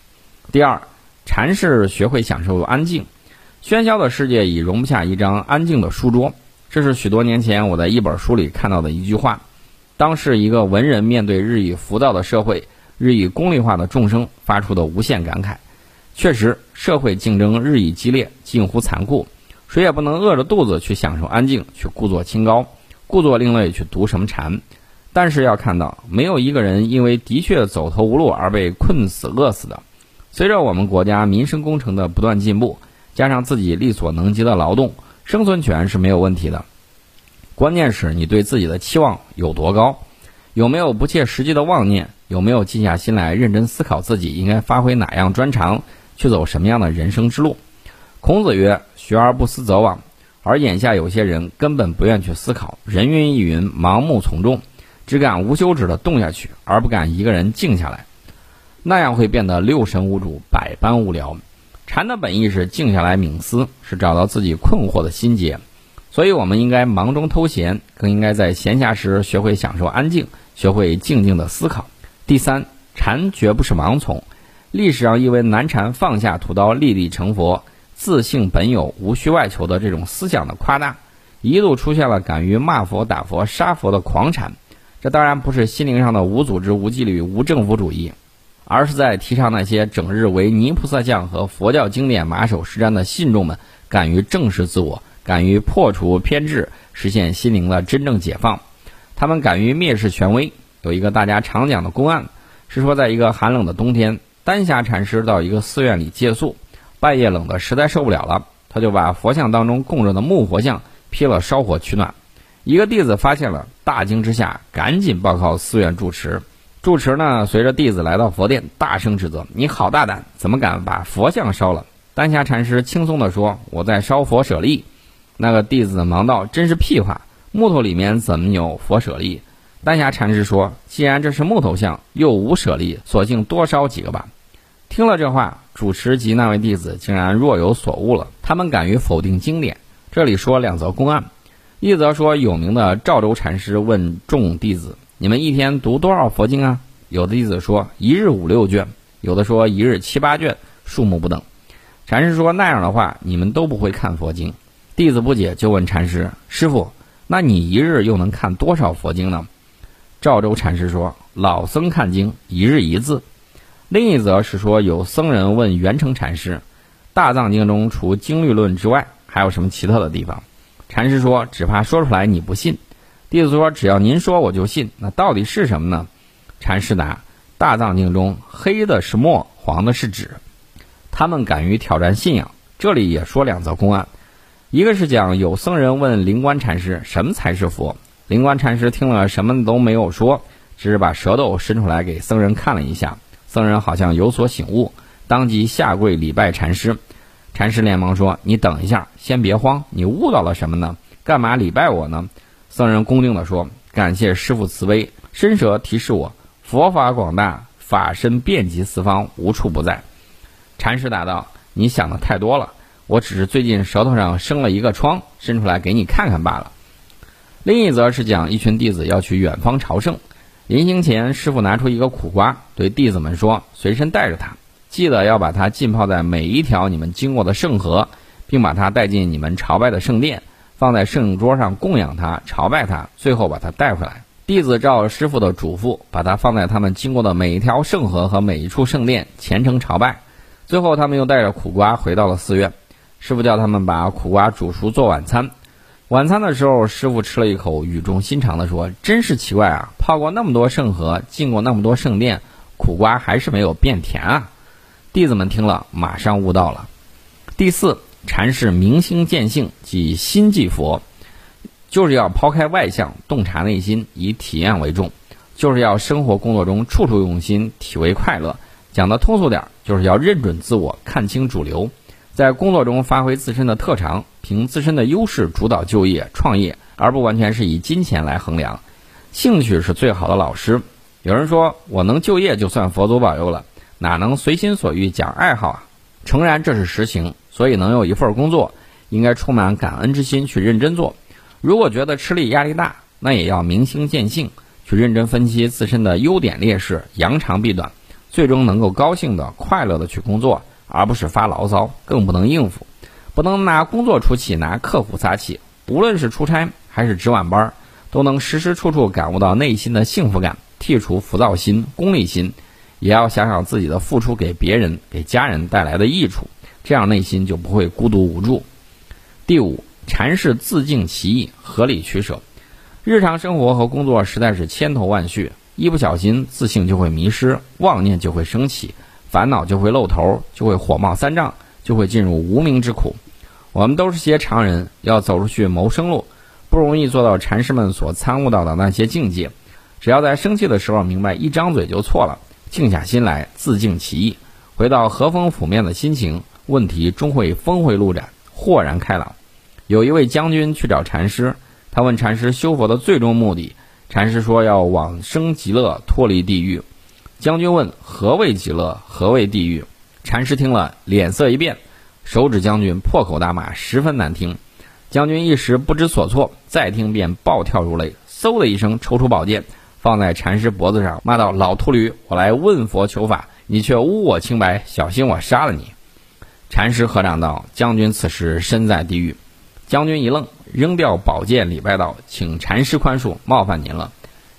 第二，禅是学会享受安静。喧嚣的世界已容不下一张安静的书桌。这是许多年前我在一本书里看到的一句话。当是一个文人面对日益浮躁的社会、日益功利化的众生发出的无限感慨。确实，社会竞争日益激烈，近乎残酷，谁也不能饿着肚子去享受安静，去故作清高、故作另类去读什么禅。但是要看到，没有一个人因为的确走投无路而被困死、饿死的。随着我们国家民生工程的不断进步，加上自己力所能及的劳动，生存权是没有问题的。关键是你对自己的期望有多高，有没有不切实际的妄念，有没有静下心来认真思考自己应该发挥哪样专长，去走什么样的人生之路。孔子曰：“学而不思则罔。”而眼下有些人根本不愿去思考，人云亦云，盲目从众，只敢无休止的动下去，而不敢一个人静下来，那样会变得六神无主，百般无聊。禅的本意是静下来冥思，是找到自己困惑的心结。所以，我们应该忙中偷闲，更应该在闲暇时学会享受安静，学会静静的思考。第三，禅绝不是盲从。历史上因为南禅放下屠刀，立地成佛，自性本有，无需外求的这种思想的夸大，一度出现了敢于骂佛、打佛、杀佛的狂禅。这当然不是心灵上的无组织、无纪律、无政府主义，而是在提倡那些整日为泥菩萨像和佛教经典马首是瞻的信众们，敢于正视自我。敢于破除偏执，实现心灵的真正解放。他们敢于蔑视权威。有一个大家常讲的公案：是说在一个寒冷的冬天，丹霞禅师到一个寺院里借宿，半夜冷得实在受不了了，他就把佛像当中供着的木佛像劈了烧火取暖。一个弟子发现了，大惊之下赶紧报告寺院住持。住持呢，随着弟子来到佛殿，大声指责：“你好大胆，怎么敢把佛像烧了？”丹霞禅师轻松地说：“我在烧佛舍利。”那个弟子忙道：“真是屁话，木头里面怎么有佛舍利？”丹霞禅师说：“既然这是木头像，又无舍利，索性多烧几个吧。”听了这话，主持及那位弟子竟然若有所悟了。他们敢于否定经典。这里说两则公案：一则说有名的赵州禅师问众弟子。你们一天读多少佛经啊？有的弟子说一日五六卷，有的说一日七八卷，数目不等。禅师说那样的话，你们都不会看佛经。弟子不解，就问禅师：“师傅，那你一日又能看多少佛经呢？”赵州禅师说：“老僧看经，一日一字。”另一则是说有僧人问圆成禅师：“大藏经中除经律论之外，还有什么奇特的地方？”禅师说：“只怕说出来你不信。”弟子说：“只要您说，我就信。那到底是什么呢？”禅师答：“大藏经中黑的是墨，黄的是纸。”他们敢于挑战信仰。这里也说两则公案，一个是讲有僧人问灵官禅师：“什么才是佛？”灵官禅师听了什么都没有说，只是把舌头伸出来给僧人看了一下。僧人好像有所醒悟，当即下跪礼拜禅师。禅师连忙说：“你等一下，先别慌，你悟到了什么呢？干嘛礼拜我呢？”僧人恭敬地说：“感谢师父慈悲，伸舌提示我，佛法广大，法身遍及四方，无处不在。”禅师答道：“你想的太多了，我只是最近舌头上生了一个疮，伸出来给你看看罢了。”另一则是讲一群弟子要去远方朝圣，临行前，师傅拿出一个苦瓜，对弟子们说：“随身带着它，记得要把它浸泡在每一条你们经过的圣河，并把它带进你们朝拜的圣殿。”放在圣桌上供养他，朝拜他，最后把他带回来。弟子照师傅的嘱咐，把他放在他们经过的每一条圣河和每一处圣殿，虔诚朝拜。最后，他们又带着苦瓜回到了寺院。师傅叫他们把苦瓜煮熟做晚餐。晚餐的时候，师傅吃了一口，语重心长地说：“真是奇怪啊，泡过那么多圣河，进过那么多圣殿，苦瓜还是没有变甜啊。”弟子们听了，马上悟到了。第四。禅是明心见性，即心即佛，就是要抛开外相，洞察内心，以体验为重，就是要生活工作中处处用心，体味快乐。讲的通俗点，就是要认准自我，看清主流，在工作中发挥自身的特长，凭自身的优势主导就业创业，而不完全是以金钱来衡量。兴趣是最好的老师。有人说我能就业就算佛祖保佑了，哪能随心所欲讲爱好啊？诚然，这是实情。所以能有一份工作，应该充满感恩之心去认真做。如果觉得吃力压力大，那也要明心见性，去认真分析自身的优点劣势，扬长避短，最终能够高兴的、快乐的去工作，而不是发牢骚，更不能应付，不能拿工作出气，拿客户撒气。无论是出差还是值晚班，都能时时处处感悟到内心的幸福感，剔除浮躁心、功利心，也要想想自己的付出给别人、给家人带来的益处。这样内心就不会孤独无助。第五，禅是自净其意，合理取舍。日常生活和工作实在是千头万绪，一不小心自信就会迷失，妄念就会升起，烦恼就会露头，就会火冒三丈，就会进入无名之苦。我们都是些常人，要走出去谋生路，不容易做到禅师们所参悟到的那些境界。只要在生气的时候明白，一张嘴就错了，静下心来，自净其意，回到和风拂面的心情。问题终会峰回路转，豁然开朗。有一位将军去找禅师，他问禅师修佛的最终目的。禅师说要往生极乐，脱离地狱。将军问何谓极乐，何谓地狱？禅师听了脸色一变，手指将军破口大骂，十分难听。将军一时不知所措，再听便暴跳如雷，嗖的一声抽出宝剑，放在禅师脖子上，骂道：“老秃驴，我来问佛求法，你却污我清白，小心我杀了你！”禅师合掌道：“将军此时身在地狱。”将军一愣，扔掉宝剑，礼拜道：“请禅师宽恕，冒犯您了。”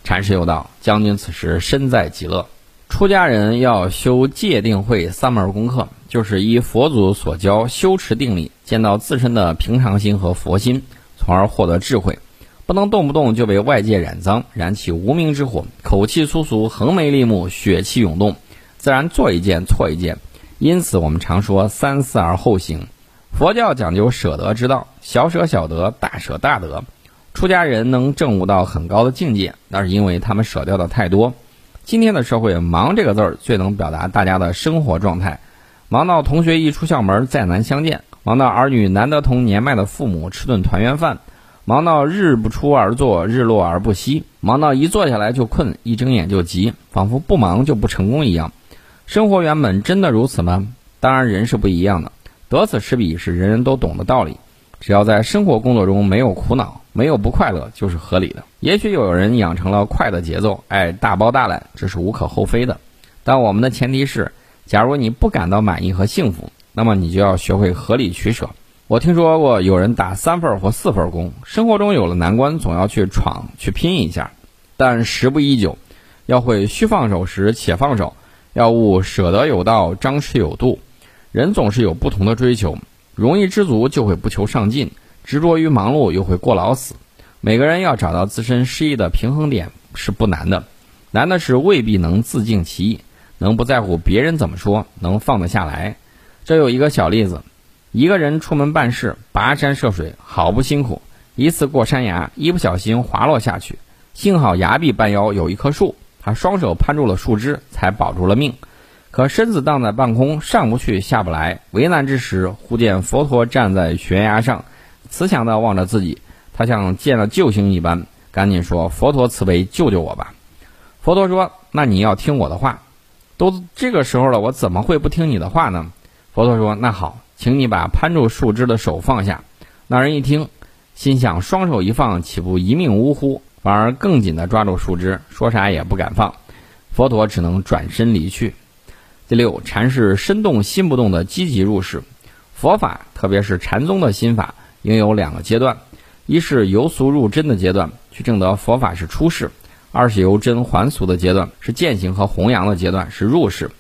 禅师又道：“将军此时身在极乐。”出家人要修戒定慧三门功课，就是依佛祖所教修持定力，见到自身的平常心和佛心，从而获得智慧。不能动不动就被外界染脏，燃起无名之火，口气粗俗，横眉立目，血气涌动，自然做一件错一件。因此，我们常说三思而后行。佛教讲究舍得之道，小舍小得，大舍大得。出家人能证悟到很高的境界，那是因为他们舍掉的太多。今天的社会，忙这个字儿最能表达大家的生活状态。忙到同学一出校门再难相见，忙到儿女难得同年迈的父母吃顿团圆饭，忙到日不出而作，日落而不息，忙到一坐下来就困，一睁眼就急，仿佛不忙就不成功一样。生活原本真的如此吗？当然，人是不一样的。得此失彼是人人都懂的道理。只要在生活工作中没有苦恼，没有不快乐，就是合理的。也许有人养成了快的节奏，爱大包大揽，这是无可厚非的。但我们的前提是，假如你不感到满意和幸福，那么你就要学会合理取舍。我听说过有人打三份或四份工，生活中有了难关，总要去闯去拼一下。但时不宜久，要会须放手时且放手，要悟舍得有道，张弛有度。人总是有不同的追求，容易知足就会不求上进，执着于忙碌又会过劳死。每个人要找到自身失意的平衡点是不难的，难的是未必能自尽其意，能不在乎别人怎么说，能放得下来。这有一个小例子：一个人出门办事，跋山涉水，好不辛苦。一次过山崖，一不小心滑落下去，幸好崖壁半腰有一棵树，他双手攀住了树枝，才保住了命。可身子荡在半空，上不去下不来，为难之时，忽见佛陀站在悬崖上，慈祥地望着自己。他像见了救星一般，赶紧说：“佛陀慈悲，救救我吧！”佛陀说：“那你要听我的话。都这个时候了，我怎么会不听你的话呢？”佛陀说：“那好，请你把攀住树枝的手放下。”那人一听，心想：双手一放，岂不一命呜呼？反而更紧地抓住树枝，说啥也不敢放。佛陀只能转身离去。第六，禅是身动心不动的积极入世。佛法，特别是禅宗的心法，应有两个阶段：一是由俗入真的阶段，去证得佛法是出世；二是由真还俗的阶段，是践行和弘扬的阶段，是入世。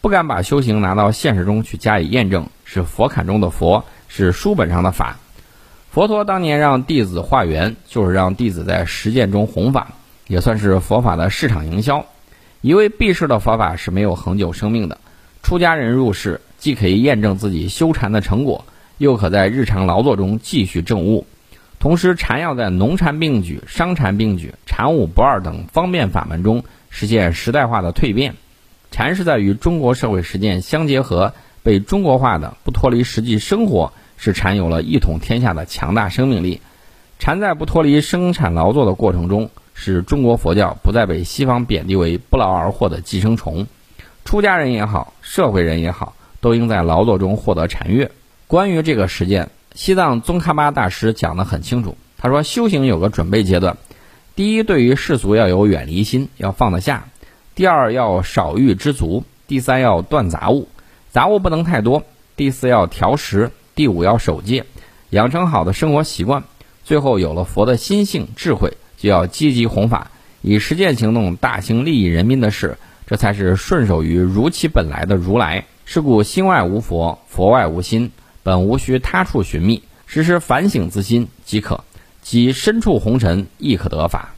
不敢把修行拿到现实中去加以验证，是佛坎中的佛，是书本上的法。佛陀当年让弟子化缘，就是让弟子在实践中弘法，也算是佛法的市场营销。一味避世的佛法是没有恒久生命的。出家人入世，既可以验证自己修禅的成果，又可在日常劳作中继续证悟。同时，禅要在农禅并举、商禅并举、禅武不二等方便法门中实现时代化的蜕变。禅是在与中国社会实践相结合、被中国化的，不脱离实际生活，是禅有了一统天下的强大生命力。禅在不脱离生产劳作的过程中。使中国佛教不再被西方贬低为不劳而获的寄生虫，出家人也好，社会人也好，都应在劳作中获得禅悦。关于这个实践，西藏宗喀巴大师讲得很清楚。他说，修行有个准备阶段，第一，对于世俗要有远离心，要放得下；第二，要少欲知足；第三，要断杂物，杂物不能太多；第四，要调食；第五，要守戒，养成好的生活习惯；最后，有了佛的心性智慧。就要积极弘法，以实践行动大行利益人民的事，这才是顺守于如其本来的如来。是故心外无佛，佛外无心，本无需他处寻觅，时时反省自心即可。即身处红尘，亦可得法。